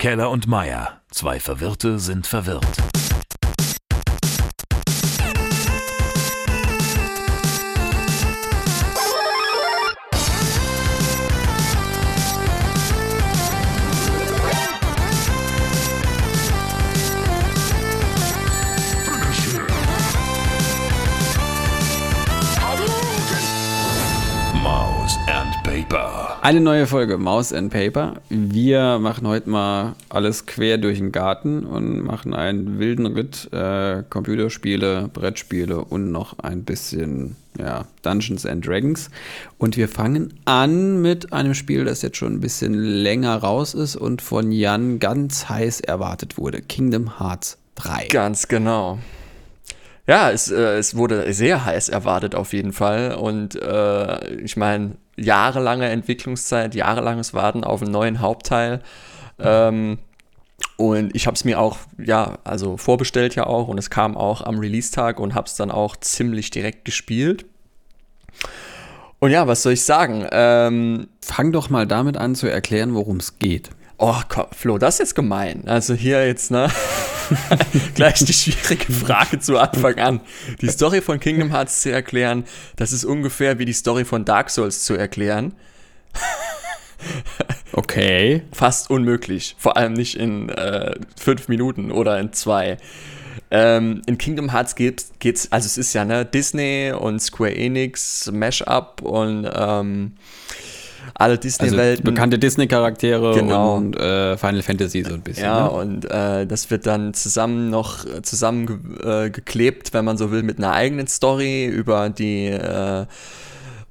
Keller und Meier, zwei Verwirrte sind verwirrt. Eine neue Folge Mouse and Paper. Wir machen heute mal alles quer durch den Garten und machen einen wilden Ritt. Äh, Computerspiele, Brettspiele und noch ein bisschen ja, Dungeons and Dragons. Und wir fangen an mit einem Spiel, das jetzt schon ein bisschen länger raus ist und von Jan ganz heiß erwartet wurde. Kingdom Hearts 3. Ganz genau. Ja, es, äh, es wurde sehr heiß erwartet auf jeden Fall. Und äh, ich meine, jahrelange Entwicklungszeit, jahrelanges Warten auf einen neuen Hauptteil. Ähm, und ich habe es mir auch, ja, also vorbestellt ja auch und es kam auch am Release-Tag und habe es dann auch ziemlich direkt gespielt. Und ja, was soll ich sagen? Ähm, Fang doch mal damit an zu erklären, worum es geht. Oh, komm, Flo, das ist jetzt gemein. Also hier jetzt, ne? Gleich die schwierige Frage zu Anfang an. Die Story von Kingdom Hearts zu erklären, das ist ungefähr wie die Story von Dark Souls zu erklären. Okay. Fast unmöglich. Vor allem nicht in äh, fünf Minuten oder in zwei. Ähm, in Kingdom Hearts geht's, geht's, also es ist ja ne, Disney und Square Enix, Mashup und ähm, alle Also Disney-Welten. bekannte Disney-Charaktere Genau. und äh, Final Fantasy so ein bisschen. Ja, ne? und äh, das wird dann zusammen noch äh, zusammengeklebt, äh, geklebt, wenn man so will, mit einer eigenen Story über die äh,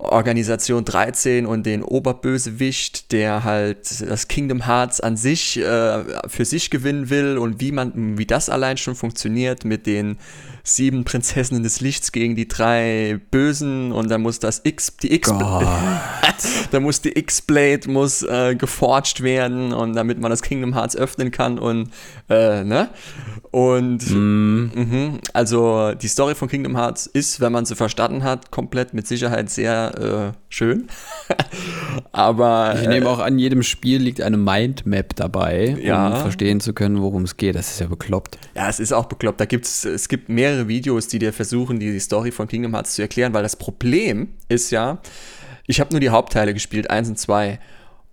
Organisation 13 und den Oberbösewicht, der halt das Kingdom Hearts an sich äh, für sich gewinnen will und wie man, wie das allein schon funktioniert mit den sieben Prinzessinnen des Lichts gegen die drei Bösen und dann muss das X, die X, da muss die X-Blade muss äh, geforged werden und damit man das Kingdom Hearts öffnen kann und äh, ne und mhm, also die Story von Kingdom Hearts ist, wenn man sie verstanden hat, komplett mit Sicherheit sehr äh, schön. Aber Ich nehme auch an, jedem Spiel liegt eine Mindmap dabei, Ja. um verstehen zu können, worum es geht. Das ist ja bekloppt. Ja, es ist auch bekloppt. Da gibt's, es gibt mehrere Videos, die dir versuchen, die, die Story von Kingdom Hearts zu erklären, weil das Problem ist ja, ich habe nur die Hauptteile gespielt, eins und zwei.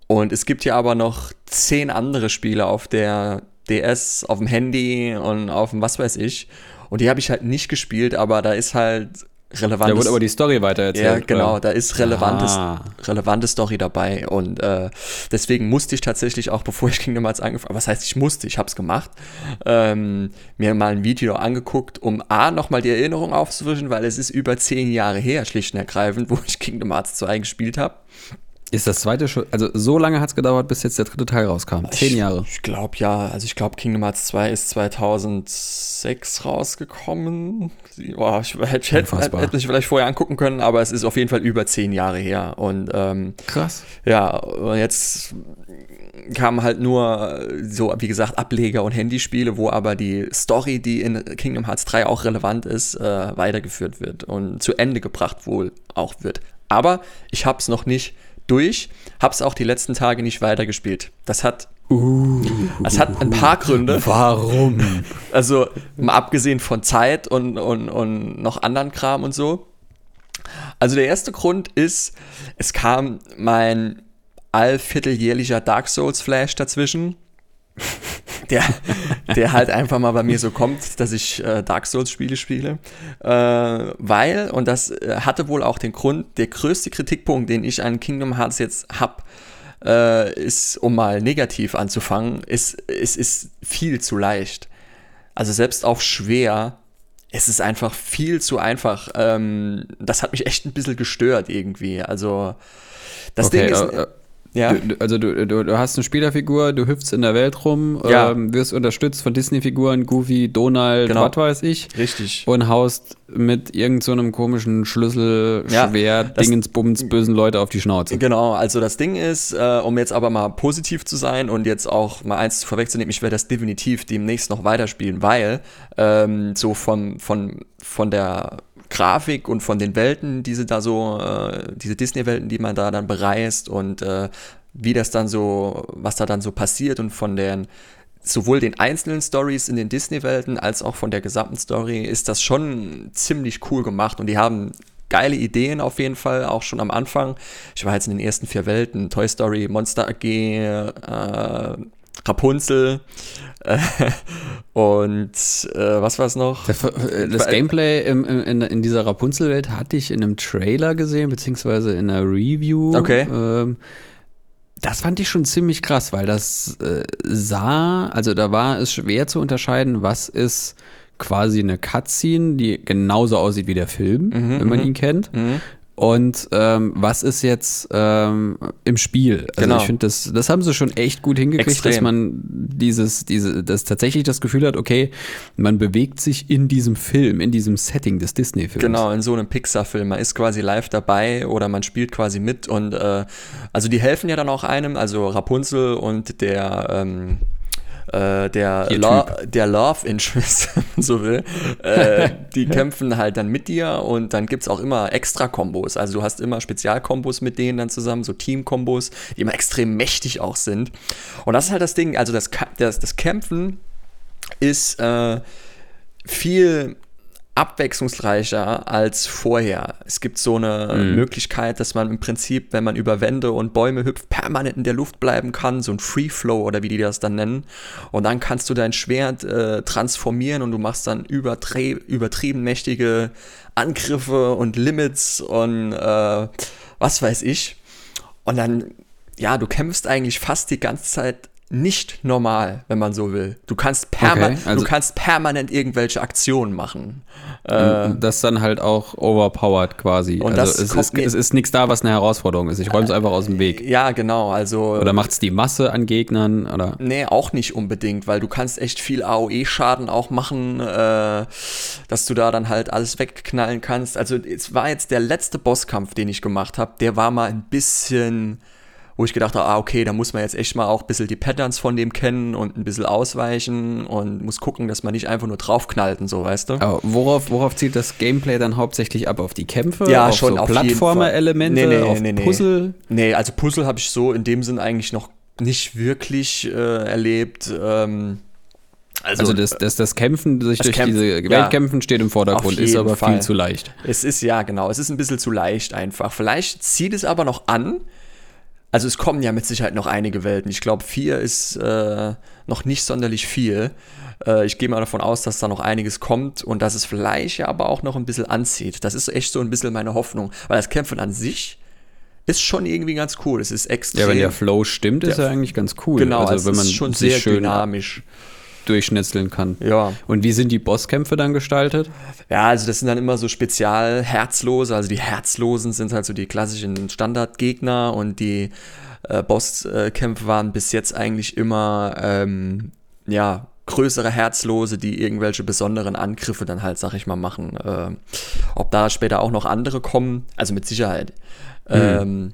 Und es gibt ja aber noch zehn andere Spiele auf der DS, auf dem Handy und auf dem was weiß ich. Und die habe ich halt nicht gespielt, aber da ist halt relevantes. Da wurde aber die Story weitererzählt. Ja, genau, oder? da ist relevantes, Ah. relevante Story dabei und äh, deswegen musste ich tatsächlich auch, bevor ich Kingdom Hearts angefangen was heißt ich musste, ich habe es gemacht, ähm, mir mal ein Video angeguckt, um A, nochmal die Erinnerung aufzufrischen, weil es ist über zehn Jahre her, schlicht und ergreifend, wo ich Kingdom Hearts 2 gespielt habe. Ist das zweite schon, also so lange hat es gedauert, bis jetzt der dritte Teil rauskam. Zehn Jahre. Ich glaube ja, also ich glaube Kingdom Hearts 2 ist 2006 rausgekommen. Boah, ich hätte, hätte, hätte mich vielleicht vorher angucken können, aber es ist auf jeden Fall über zehn Jahre her und ähm, Krass. Ja, und jetzt kamen halt nur so, wie gesagt, Ableger und Handyspiele, wo aber die Story, die in Kingdom Hearts 3 auch relevant ist, äh, weitergeführt wird und zu Ende gebracht wohl auch wird. Aber ich hab's noch nicht durch, hab's auch die letzten Tage nicht weitergespielt. Das hat, das hat ein paar Gründe. Warum? Also mal abgesehen von Zeit und, und, und noch anderen Kram und so. Also der erste Grund ist, es kam mein allvierteljährlicher Dark Souls Flash dazwischen. Der, der halt einfach mal bei mir so kommt, dass ich äh, Dark Souls Spiele spiele. Äh, weil, und das äh, hatte wohl auch den Grund, der größte Kritikpunkt, den ich an Kingdom Hearts jetzt hab, äh, ist, um mal negativ anzufangen, ist, es ist viel zu leicht. Also selbst auf schwer, es ist einfach viel zu einfach. Ähm, das hat mich echt ein bisschen gestört irgendwie. Also das Okay, Ding ist, äh, äh, ja, Du, also du, du, du hast eine Spielerfigur, du hüpfst in der Welt rum, Ja. ähm, wirst unterstützt von Disney-Figuren, Goofy, Donald, Genau. was weiß ich. richtig. Und haust mit irgendeinem so einem komischen Schlüssel, Ja, Schwert, das- Dingensbums, bösen Leute auf die Schnauze. Genau, also das Ding ist, äh, um jetzt aber mal positiv zu sein und jetzt auch mal eins vorwegzunehmen, ich werde das definitiv demnächst noch weiterspielen, weil ähm, so von, von, von der Grafik und von den Welten, diese da so, äh, diese Disney-Welten, die man da dann bereist und äh, wie das dann so, was da dann so passiert und von den sowohl den einzelnen Stories in den Disney-Welten als auch von der gesamten Story ist das schon ziemlich cool gemacht und die haben geile Ideen auf jeden Fall, auch schon am Anfang. Ich war jetzt in den ersten vier Welten, Toy Story, Monster AG, äh, Rapunzel äh, und äh, was war es noch? Das, äh, das Gameplay im, in, in, dieser Rapunzel-Welt hatte ich in einem Trailer gesehen, beziehungsweise in einer Review. Okay. Ähm, das fand ich schon ziemlich krass, weil das äh, sah, also da war es schwer zu unterscheiden, was ist quasi eine Cutscene, die genauso aussieht wie der Film, Mhm, wenn man mhm. ihn kennt. Mhm. Und ähm, was ist jetzt ähm, im Spiel? Also Genau. ich finde, das, das haben sie schon echt gut hingekriegt, Extrem. dass man dieses, diese, das tatsächlich das Gefühl hat, okay, man bewegt sich in diesem Film, in diesem Setting des Disney-Films. Genau, in so einem Pixar-Film. Man ist quasi live dabei oder man spielt quasi mit und äh, also die helfen ja dann auch einem, also Rapunzel und der ähm, äh, der, Lo der Love Interest, wenn man so will, äh, die kämpfen halt dann mit dir und dann gibt's auch immer Extra-Kombos. Also du hast immer Spezialkombos mit denen dann zusammen, so Team-Kombos, die immer extrem mächtig auch sind. Und das ist halt das Ding, also das, das, das Kämpfen ist äh, viel abwechslungsreicher als vorher. Es gibt so eine Möglichkeit, dass man im Prinzip, wenn man über Wände und Bäume hüpft, permanent in der Luft bleiben kann, so ein Free Flow oder wie die das dann nennen. Und dann kannst du dein Schwert äh, transformieren und du machst dann übertrieben mächtige Angriffe und Limits und äh, was weiß ich. Und dann, ja, du kämpfst eigentlich fast die ganze Zeit nicht normal, wenn man so will. Du kannst, perma Okay, also- du kannst permanent irgendwelche Aktionen machen. Und das dann halt auch overpowered quasi. Und also es ist, es ist nichts da, was eine Herausforderung ist. Ich räume es einfach aus dem Weg. Ja, genau. Also Oder macht es die Masse an Gegnern? Oder? Nee, auch nicht unbedingt, weil du kannst echt viel AOE-Schaden auch machen, äh, dass du da dann halt alles wegknallen kannst. Also es war jetzt der letzte Bosskampf, den ich gemacht habe, der war mal ein bisschen, wo ich gedacht habe, ah, okay, da muss man jetzt echt mal auch ein bisschen die Patterns von dem kennen und ein bisschen ausweichen und muss gucken, dass man nicht einfach nur draufknallt und so, weißt du? Aber worauf, worauf zielt das Gameplay dann hauptsächlich ab? Auf die Kämpfe? Ja, auf schon so auf. Plattformer-Elemente? Nee, nee, auf nee, nee. Puzzle? Nee, also Puzzle habe ich so in dem Sinn eigentlich noch nicht wirklich äh, erlebt. Ähm, Also das, das, das Kämpfen sich Das durch Kämpfen, diese ja. Weltkämpfen steht im Vordergrund, ist aber Fall. viel zu leicht. Es ist ja, genau, es ist ein bisschen zu leicht einfach. Vielleicht zieht es aber noch an. Also es kommen ja mit Sicherheit noch einige Welten. Ich glaube, vier ist äh, noch nicht sonderlich viel. Äh, ich gehe mal davon aus, dass da noch einiges kommt und dass es vielleicht ja aber auch noch ein bisschen anzieht. Das ist echt so ein bisschen meine Hoffnung. Weil das Kämpfen an sich ist schon irgendwie ganz cool. Es ist extrem. Ja, wenn der Flow stimmt, ist er eigentlich ganz cool. genau, also es wenn man ist schon sehr schön dynamisch. Durchschnitzeln kann. Ja. Und wie sind die Bosskämpfe dann gestaltet? Ja, also das sind dann immer so spezial Herzlose. Also die Herzlosen sind halt so die klassischen Standardgegner und die äh, Bosskämpfe waren bis jetzt eigentlich immer ähm, ja größere Herzlose, die irgendwelche besonderen Angriffe dann halt, sag ich mal, machen. Äh, ob da später auch noch andere kommen, also mit Sicherheit. Ähm,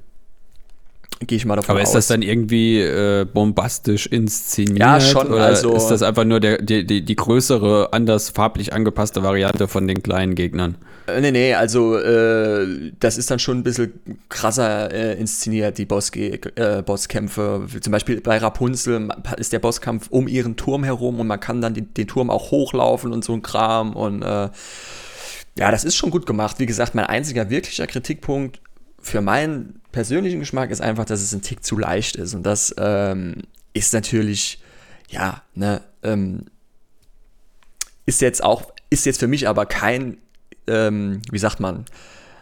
Gehe ich mal davon Mhm. Aber aus. ist das dann irgendwie äh, bombastisch inszeniert? Ja, schon, Oder also- ist das einfach nur der, die, die, die größere, anders farblich angepasste Variante von den kleinen Gegnern? Äh, Nee, nee, also äh, das ist dann schon ein bisschen krasser äh, inszeniert, die Bossge äh, Bosskämpfe. Zum Beispiel bei Rapunzel ist der Bosskampf um ihren Turm herum und man kann dann den, den Turm auch hochlaufen und so ein Kram. Und äh, ja, das ist schon gut gemacht. Wie gesagt, mein einziger wirklicher Kritikpunkt für meinen persönlichen Geschmack ist einfach, dass es ein Tick zu leicht ist. Und das ähm, ist natürlich, ja, ne, ähm, ist jetzt auch, ist jetzt für mich aber kein, ähm, wie sagt man,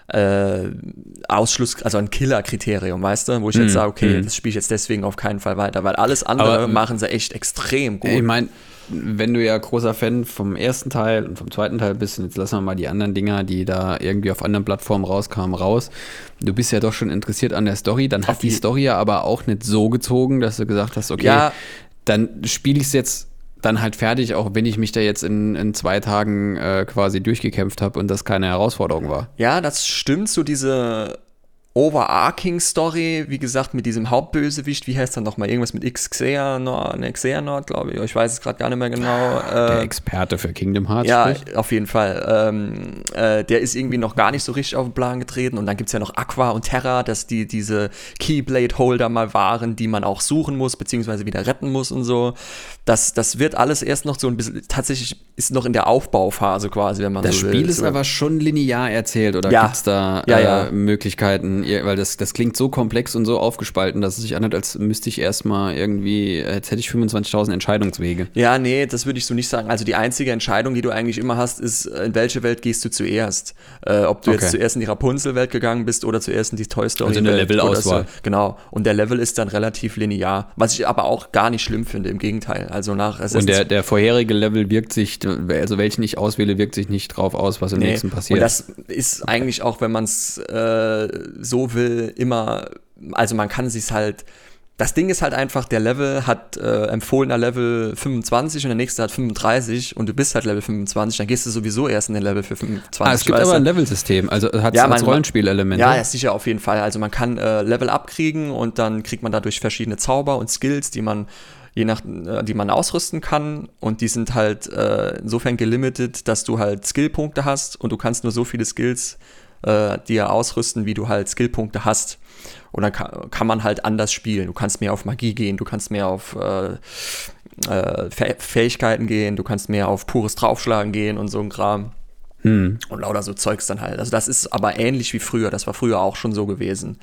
äh, Ausschluss, also ein Killer-Kriterium, weißt du, wo ich jetzt sage, okay, das spiele ich jetzt deswegen auf keinen Fall weiter, weil alles andere Aber, machen sie echt extrem gut. Ich meine, wenn du ja großer Fan vom ersten Teil und vom zweiten Teil bist, und jetzt lassen wir mal die anderen Dinger, die da irgendwie auf anderen Plattformen rauskamen, raus. Du bist ja doch schon interessiert an der Story. Dann hat die je- Story ja aber auch nicht so gezogen, dass du gesagt hast, okay, Ja. dann spiele ich es jetzt dann halt fertig, auch wenn ich mich da jetzt in, in zwei Tagen äh, quasi durchgekämpft habe und das keine Herausforderung war. Ja, das stimmt, so diese overarching Story, wie gesagt, mit diesem Hauptbösewicht, wie heißt er nochmal? Irgendwas mit X Xehanort, ne, Xehanort, glaube ich. Ich weiß es gerade gar nicht mehr genau. Der Äh, Experte für Kingdom Hearts ja, spricht. auf jeden Fall. Ähm, äh, der ist irgendwie noch gar nicht so richtig auf den Plan getreten. Und dann gibt es ja noch Aqua und Terra, dass die diese Keyblade-Holder mal waren, die man auch suchen muss, beziehungsweise wieder retten muss und so. Das, das wird alles erst noch so ein bisschen, tatsächlich ist noch in der Aufbauphase quasi, wenn man Das so Spiel will. ist So- aber schon linear erzählt oder Ja. gibt es da Ja, äh, ja. Möglichkeiten? Ihr- Weil das, das klingt so komplex und so aufgespalten, dass es sich anhört, als müsste ich erstmal irgendwie, als hätte ich 25.000 Entscheidungswege. Ja, nee, das würde ich so nicht sagen. Also die einzige Entscheidung, die du eigentlich immer hast, ist, in welche Welt gehst du zuerst? Äh, ob du Okay. jetzt zuerst in die Rapunzel-Welt gegangen bist oder zuerst in die Toy Story. Also eine Levelauswahl. So. Genau. Und der Level ist dann relativ linear. Was ich aber auch gar nicht schlimm finde, im Gegenteil. Also nach Und der, der vorherige Level wirkt sich, also welchen ich auswähle, wirkt sich nicht drauf aus, was im Nee. nächsten passiert. Und das ist eigentlich auch, wenn man es äh, so will, immer, also man kann sich halt. Das Ding ist halt einfach, der Level hat äh, empfohlener Level 25 und der nächste hat 35 und du bist halt Level 25, dann gehst du sowieso erst in den Level für 25. ah, es gibt aber ein Levelsystem, also hat Ja, es man- Rollenspielelemente. Ja, ja, sicher auf jeden Fall. Also man kann äh, Level abkriegen und dann kriegt man dadurch verschiedene Zauber und Skills, die man je nach, äh, die man ausrüsten kann und die sind halt äh, insofern gelimitet, dass du halt Skillpunkte hast und du kannst nur so viele Skills äh, dir ausrüsten, wie du halt Skillpunkte hast. Und dann kann, kann man halt anders spielen. Du kannst mehr auf Magie gehen, du kannst mehr auf äh, äh, Fäh- Fähigkeiten gehen, du kannst mehr auf pures Draufschlagen gehen und so ein Kram. Hm. Und lauter so Zeugs dann halt. Also das ist aber ähnlich wie früher. Das war früher auch schon so gewesen.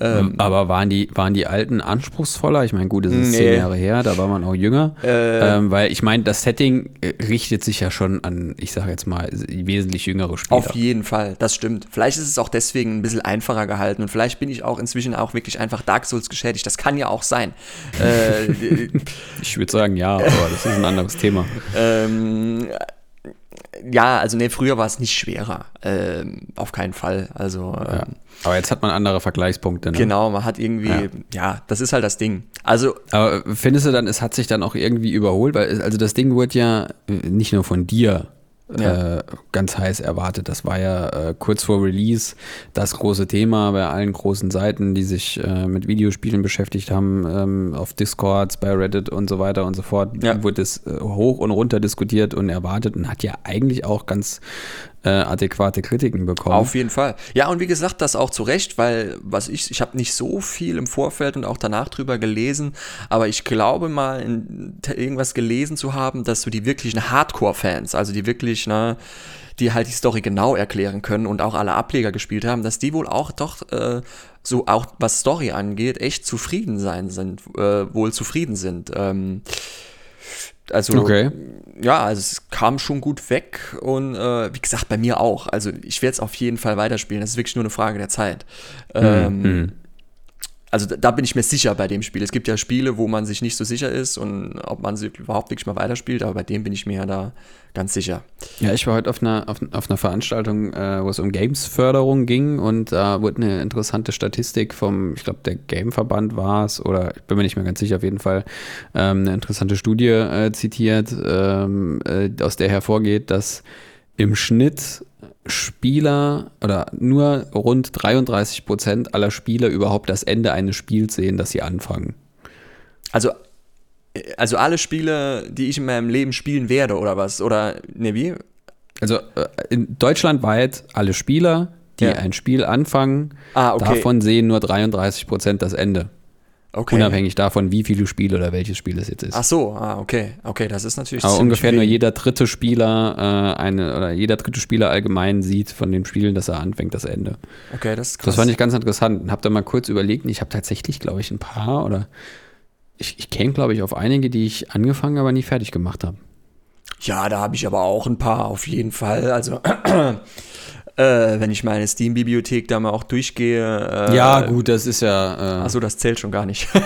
Ähm, Aber waren die, waren die alten anspruchsvoller? Ich meine, gut, es ist Nee. zehn Jahre her, da war man auch jünger. Äh. ähm, weil ich meine, das Setting äh, richtet sich ja schon an, ich sage jetzt mal, wesentlich jüngere Spieler. Auf jeden Fall, das stimmt. Vielleicht ist es auch deswegen ein bisschen einfacher gehalten und vielleicht bin ich auch inzwischen auch wirklich einfach Dark Souls geschädigt. Das kann ja auch sein. äh, Ich würde sagen, ja, aber das ist ein anderes Thema. ähm, ja, also nee, früher war es nicht schwerer. Ähm, auf keinen Fall. Also Ja. ähm, Aber jetzt hat man andere Vergleichspunkte. Ne? genau, man hat irgendwie, Ja. ja. das ist halt das Ding. Also Aber findest du dann, es hat sich dann auch irgendwie überholt? Weil, also das Ding wurde ja äh, nicht nur von dir Ja. äh, ganz heiß erwartet. Das war ja äh, kurz vor Release das große Thema bei allen großen Seiten, die sich äh, mit Videospielen beschäftigt haben, ähm, auf Discords, bei Reddit und so weiter und so fort. Ja. Wurde es äh, hoch und runter diskutiert und erwartet und hat ja eigentlich auch ganz äh, adäquate Kritiken bekommen. Auf jeden Fall. Ja, und wie gesagt, das auch zu Recht, weil was ich, ich habe nicht so viel im Vorfeld und auch danach drüber gelesen, aber ich glaube mal in, irgendwas gelesen zu haben, dass so die wirklichen Hardcore-Fans, also die wirklich, ne, die halt die Story genau erklären können und auch alle Ableger gespielt haben, dass die wohl auch doch äh, so auch was Story angeht, echt zufrieden sein sind, äh, wohl zufrieden sind. Ähm, also Okay. ja, also es kam schon gut weg und äh, wie gesagt, bei mir auch. Also ich werde es auf jeden Fall weiterspielen. Das ist wirklich nur eine Frage der Zeit. Ähm, Hm. Also da, bin ich mir sicher bei dem Spiel. Es gibt ja Spiele, wo man sich nicht so sicher ist und ob man sie überhaupt wirklich mal weiterspielt, aber bei dem bin ich mir ja da ganz sicher. Ja, ich war heute auf einer, auf, auf einer Veranstaltung, äh, wo es um Games-Förderung ging und da wurde eine interessante Statistik vom, ich glaube, der Game-Verband war es, oder ich bin mir nicht mehr ganz sicher, auf jeden Fall, ähm, eine interessante Studie äh, zitiert, ähm, äh, aus der hervorgeht, dass im Schnitt Spieler oder nur rund 33 Prozent aller Spieler überhaupt das Ende eines Spiels sehen, das sie anfangen. Also, also alle Spiele, die ich in meinem Leben spielen werde oder was? Oder, ne, wie? Also äh, in deutschlandweit alle Spieler, die Ja. ein Spiel anfangen, Ah, okay. davon sehen nur 33 Prozent das Ende. Okay. Unabhängig davon, wie viele Spiele oder welches Spiel es jetzt ist. Ach so, ah, okay. Okay, das ist natürlich Aber ungefähr nur wenig. jeder dritte Spieler äh, eine oder jeder dritte Spieler allgemein sieht von den Spielen, das er anfängt, das Ende. Okay, das ist krass. Das fand ich ganz interessant. Hab da mal kurz überlegt, ich habe tatsächlich, glaube ich, ein paar oder ich, ich käme, glaube ich, auf einige, die ich angefangen, aber nie fertig gemacht habe. Ja, da habe ich aber auch ein paar auf jeden Fall. Also, äh, wenn ich meine Steam-Bibliothek da mal auch durchgehe. Äh, ja, gut, das ist ja. Äh, Achso, das zählt schon gar nicht.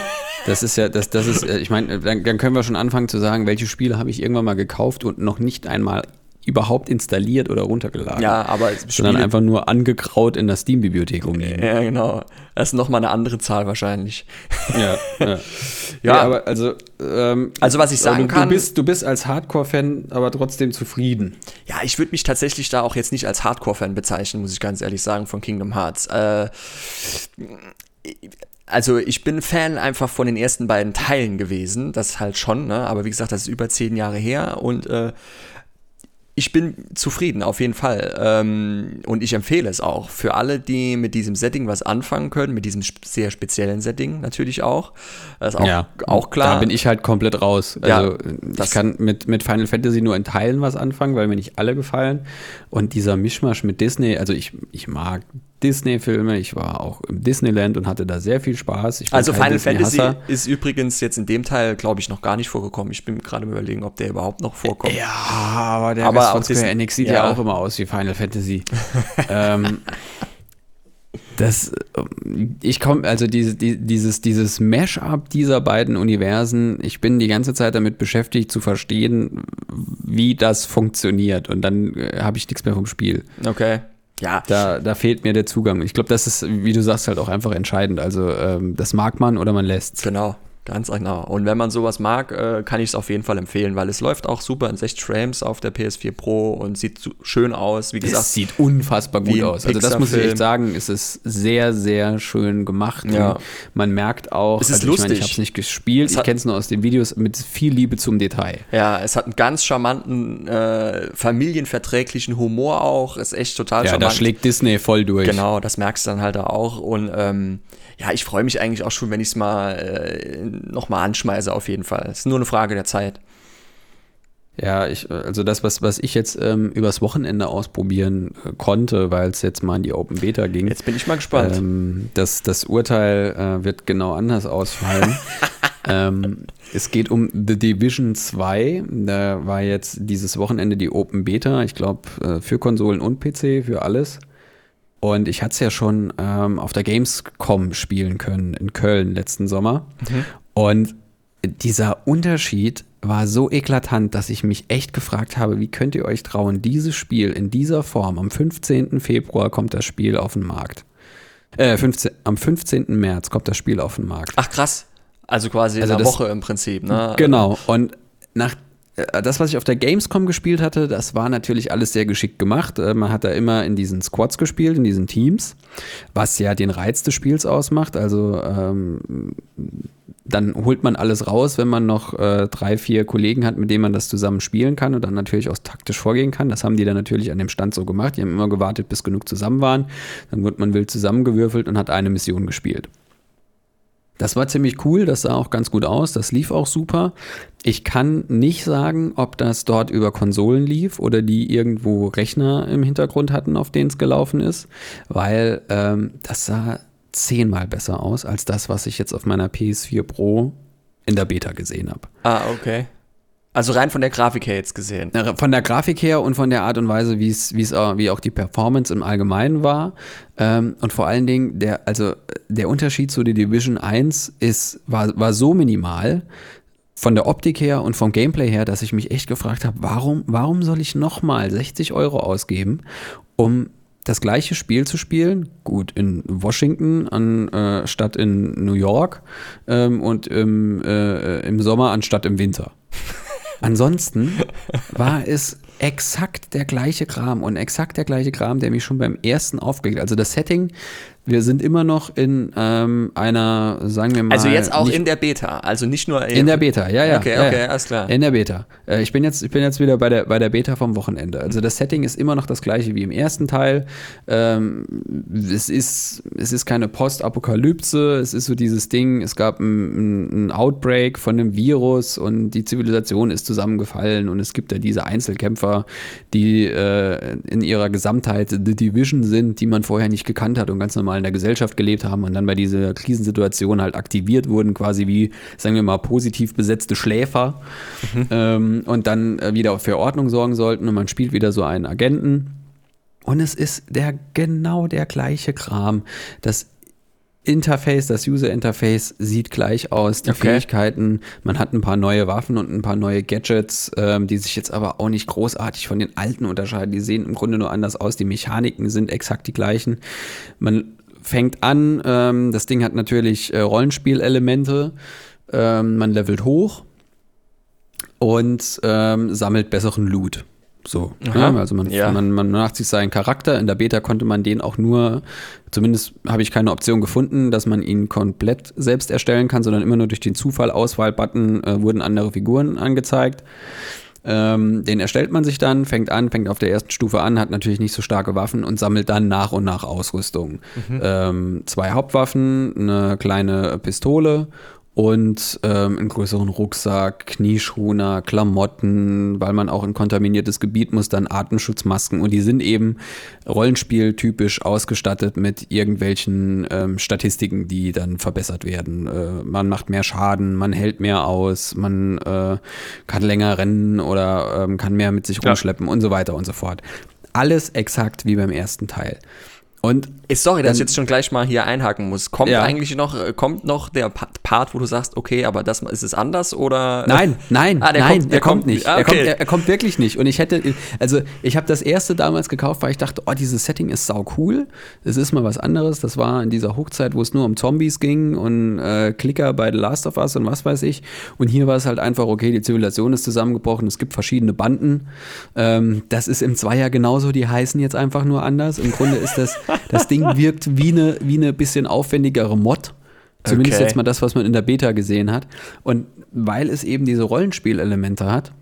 Das ist ja, das, das ist, äh, ich meine, dann, dann können wir schon anfangen zu sagen, welche Spiele habe ich irgendwann mal gekauft und noch nicht einmal überhaupt installiert oder runtergeladen. ja, aber Sondern einfach nur angekraut in der Steam-Bibliothek rumliegen. Ja, genau. Das ist nochmal eine andere Zahl wahrscheinlich. Ja, ja. Ja. aber also, ähm, Also, was ich aber sagen du, kann- Du bist, du bist als Hardcore-Fan aber trotzdem zufrieden. ja, ich würde mich tatsächlich da auch jetzt nicht als Hardcore-Fan bezeichnen, muss ich ganz ehrlich sagen, von Kingdom Hearts. Äh, also ich bin Fan einfach von den ersten beiden Teilen gewesen, das halt schon, ne? aber wie gesagt, das ist über zehn Jahre her und äh, ich bin zufrieden, auf jeden Fall. Ähm, und ich empfehle es auch für alle, die mit diesem Setting was anfangen können, mit diesem sehr speziellen Setting natürlich auch. Das ist auch, ja, auch klar. Da bin ich halt komplett raus. Also ja, ich kann mit, mit Final Fantasy nur in Teilen was anfangen, weil mir nicht alle gefallen. Und dieser Mischmasch mit Disney, also ich, ich mag Disney-Filme. Ich war auch im Disneyland und hatte da sehr viel Spaß. also Final Fantasy ist übrigens jetzt in dem Teil, glaube ich, noch gar nicht vorgekommen. Ich bin gerade überlegen, ob der überhaupt noch vorkommt. Ja, aber der aber von Square Enix sieht ja. ja. auch immer aus wie Final Fantasy. ähm, das, ich komme, also diese, die, dieses, dieses Mash-up dieser beiden Universen, ich bin die ganze Zeit damit beschäftigt zu verstehen, wie das funktioniert und dann äh, habe ich nichts mehr vom Spiel. Okay ja. Da, da fehlt mir der Zugang. Ich glaube, das ist, wie du sagst, halt auch einfach entscheidend. Also ähm, das mag man oder man lässt Genau. Ganz genau. Und wenn man sowas mag, äh, kann ich es auf jeden Fall empfehlen, weil es läuft auch super in 60 Frames auf der PS4 Pro und sieht schön aus. Wie gesagt, es sieht unfassbar gut aus. Also das muss ich echt sagen, es ist sehr, sehr schön gemacht. Ja. man merkt auch, es ist also lustig. Ich, mein, ich habe es nicht gespielt, es ich kenne es nur aus den Videos mit viel Liebe zum Detail. Ja, es hat einen ganz charmanten, äh, familienverträglichen Humor auch. Ist echt total ja, charmant. Ja, da schlägt Disney voll durch. Genau, das merkst du dann halt auch. Und ähm, ja, ich freue mich eigentlich auch schon, wenn ich es mal äh, nochmal anschmeiße, auf jeden Fall. Es ist nur eine Frage der Zeit. Ja, ich, also das, was, was ich jetzt ähm, übers Wochenende ausprobieren äh, konnte, weil es jetzt mal in die Open Beta ging. Jetzt bin ich mal gespannt. Ähm, das, das Urteil äh, wird genau anders ausfallen. ähm, es geht um The Division 2. Da war jetzt dieses Wochenende die Open Beta, ich glaube, äh, für Konsolen und PC, für alles. Und ich hatte es ja schon ähm, auf der Gamescom spielen können in Köln letzten Sommer. Mhm. Und dieser Unterschied war so eklatant, dass ich mich echt gefragt habe, wie könnt ihr euch trauen, dieses Spiel in dieser Form, am 15. Februar kommt das Spiel auf den Markt. Äh, 15, am 15. März kommt das Spiel auf den Markt. Ach krass. Also quasi in also einer Woche im Prinzip, ne? Genau. Und nach das, was ich auf der Gamescom gespielt hatte, das war natürlich alles sehr geschickt gemacht. Äh, man hat da immer in diesen Squads gespielt, in diesen Teams, was ja den Reiz des Spiels ausmacht. Also ähm, dann holt man alles raus, wenn man noch äh, drei, vier Kollegen hat, mit denen man das zusammen spielen kann und dann natürlich auch taktisch vorgehen kann. Das haben die dann natürlich an dem Stand so gemacht. Die haben immer gewartet, bis genug zusammen waren. Dann wird man wild zusammengewürfelt und hat eine Mission gespielt. Das war ziemlich cool, das sah auch ganz gut aus, das lief auch super. Ich kann nicht sagen, ob das dort über Konsolen lief oder die irgendwo Rechner im Hintergrund hatten, auf denen es gelaufen ist, weil ähm, das sah zehnmal besser aus als das, was ich jetzt auf meiner PS4 Pro in der Beta gesehen habe. Ah, okay. Also rein von der Grafik her jetzt gesehen. Von der Grafik her und von der Art und Weise, wie es, wie es, wie auch die Performance im Allgemeinen war. Ähm, und vor allen Dingen, der, also der Unterschied zu der Division 1 ist, war, war so minimal, von der Optik her und vom Gameplay her, dass ich mich echt gefragt habe, warum, warum soll ich nochmal 60 Euro ausgeben, um das gleiche Spiel zu spielen, gut, in Washington anstatt äh, in New York ähm, und im, äh, im Sommer anstatt im Winter. Ansonsten war es exakt der gleiche Kram und exakt der gleiche Kram, der mich schon beim ersten aufgeregt. Also das Setting wir sind immer noch in ähm, einer, sagen wir mal. Also jetzt auch in der Beta, also nicht nur in der Beta, ja, ja. Okay, ja, okay, ja. alles klar. In der Beta. Äh, ich bin jetzt, ich bin jetzt wieder bei der, bei der Beta vom Wochenende. Also das Setting ist immer noch das gleiche wie im ersten Teil. Ähm, es ist, es ist keine Postapokalypse. Es ist so dieses Ding. Es gab ein, ein Outbreak von einem Virus und die Zivilisation ist zusammengefallen und es gibt ja diese Einzelkämpfer, die äh, in ihrer Gesamtheit The Division sind, die man vorher nicht gekannt hat und ganz normal normal in der Gesellschaft gelebt haben und dann bei dieser Krisensituation halt aktiviert wurden, quasi wie, sagen wir mal, positiv besetzte Schläfer mhm. ähm, und dann äh, wieder für Ordnung sorgen sollten und man spielt wieder so einen Agenten. Und es ist der genau der gleiche Kram. Das Interface, das User-Interface sieht gleich aus, die okay. Fähigkeiten, man hat ein paar neue Waffen und ein paar neue Gadgets, ähm, die sich jetzt aber auch nicht großartig von den alten unterscheiden. Die sehen im Grunde nur anders aus, die Mechaniken sind exakt die gleichen. Man fängt an, ähm, das Ding hat natürlich äh, Rollenspielelemente, ähm, man levelt hoch und ähm, sammelt besseren Loot. So, Aha. ne? also man, Ja. man, man macht sich seinen Charakter. In der Beta konnte man den auch nur, zumindest habe ich keine Option gefunden, dass man ihn komplett selbst erstellen kann, sondern immer nur durch den Zufall Auswahl-Button äh, wurden andere Figuren angezeigt. Ähm, den erstellt man sich dann, fängt an, fängt auf der ersten Stufe an, hat natürlich nicht so starke Waffen und sammelt dann nach und nach Ausrüstung. Ähm, zwei Hauptwaffen, eine kleine Pistole und ähm, einen größeren Rucksack, Knieschoner, Klamotten, weil man auch in kontaminiertes Gebiet muss, dann Atemschutzmasken und die sind eben rollenspieltypisch ausgestattet mit irgendwelchen ähm, Statistiken, die dann verbessert werden. Äh, man macht mehr Schaden, man hält mehr aus, man äh, kann länger rennen oder ähm, kann mehr mit sich Ja. rumschleppen und so weiter und so fort. Alles exakt wie beim ersten Teil. Und sorry, dass ich jetzt schon gleich mal hier einhaken muss. Kommt Ja. eigentlich noch, äh, kommt noch der Pa- Part, wo du sagst, okay, aber das ist es anders oder? Nein, nein, Ah, nein, kommt- der er kommt kommt- nicht. ah, er, kommt, okay. er, er kommt wirklich nicht. Und ich hätte, also ich habe das erste damals gekauft, weil ich dachte, oh, dieses Setting ist sau cool. Es ist mal was anderes. Das war in dieser Hochzeit, wo es nur um Zombies ging und äh, Klicker bei The Last of Us und was weiß ich. Und hier war es halt einfach, okay, die Zivilisation ist zusammengebrochen, es gibt verschiedene Banden. Ähm, das ist im Zweier genauso, die heißen jetzt einfach nur anders. Im Grunde ist das, das Ding wirkt wie eine, wie eine bisschen aufwendigere Mod. Zumindest Okay. jetzt mal das, was man in der Beta gesehen hat. Und weil es eben diese Rollenspielelemente hat,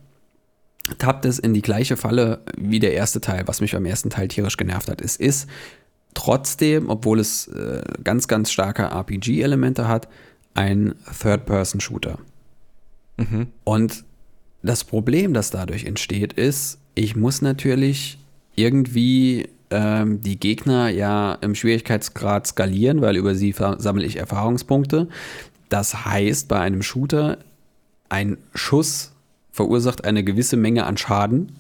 tappt es in die gleiche Falle wie der erste Teil, was mich beim ersten Teil tierisch genervt hat. Es ist trotzdem, obwohl es äh, ganz, ganz starke RPG-Elemente hat, ein Third-Person-Shooter. Und das Problem, das dadurch entsteht, ist, ich muss natürlich irgendwie ähm, die Gegner ja im Schwierigkeitsgrad skalieren, weil über sie sammle ich Erfahrungspunkte. Das heißt, bei einem Shooter, ein Schuss verursacht eine gewisse Menge an Schaden,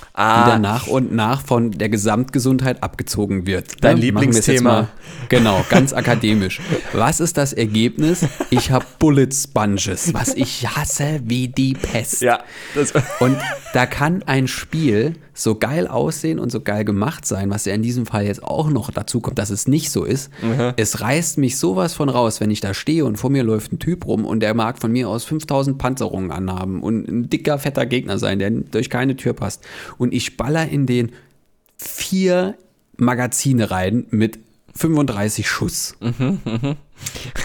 die ah, dann nach und nach von der Gesamtgesundheit abgezogen wird. Dein Ne? Lieblingsthema. Genau, ganz akademisch. Was ist das Ergebnis? Ich habe Bullet Sponges, was ich hasse wie die Pest. ja, Und da kann ein Spiel so geil aussehen und so geil gemacht sein, was ja in diesem Fall jetzt auch noch dazu kommt, dass es nicht so ist. Es reißt mich sowas von raus, wenn ich da stehe und vor mir läuft ein Typ rum und der mag von mir aus 5000 Panzerungen anhaben und ein dicker, fetter Gegner sein, der durch keine Tür passt. Und ich baller in den vier Magazine rein mit 35 Schuss.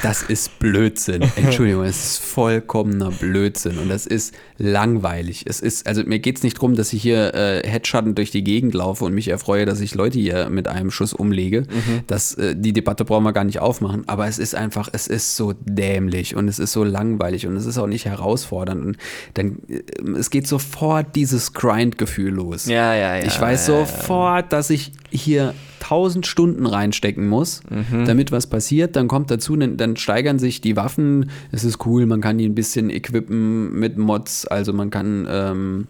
Das ist Blödsinn. Entschuldigung, es ist vollkommener Blödsinn und das ist langweilig. Es ist, also mir geht es nicht darum, dass ich hier äh, Headschatten durch die Gegend laufe und mich erfreue, dass ich Leute hier mit einem Schuss umlege. Das, äh, die Debatte brauchen wir gar nicht aufmachen, aber es ist einfach, es ist so dämlich und es ist so langweilig und es ist auch nicht herausfordernd. Und dann, äh, es geht sofort dieses Grind-Gefühl los. Ja, ja, ja, Ich weiß ja, ja. sofort, dass ich hier 1000 Stunden reinstecken muss, Mhm. damit was passiert. Dann kommt dazu, dann, dann steigern sich die Waffen. Es ist cool, man kann die ein bisschen equippen mit Mods. Also man kann ähm,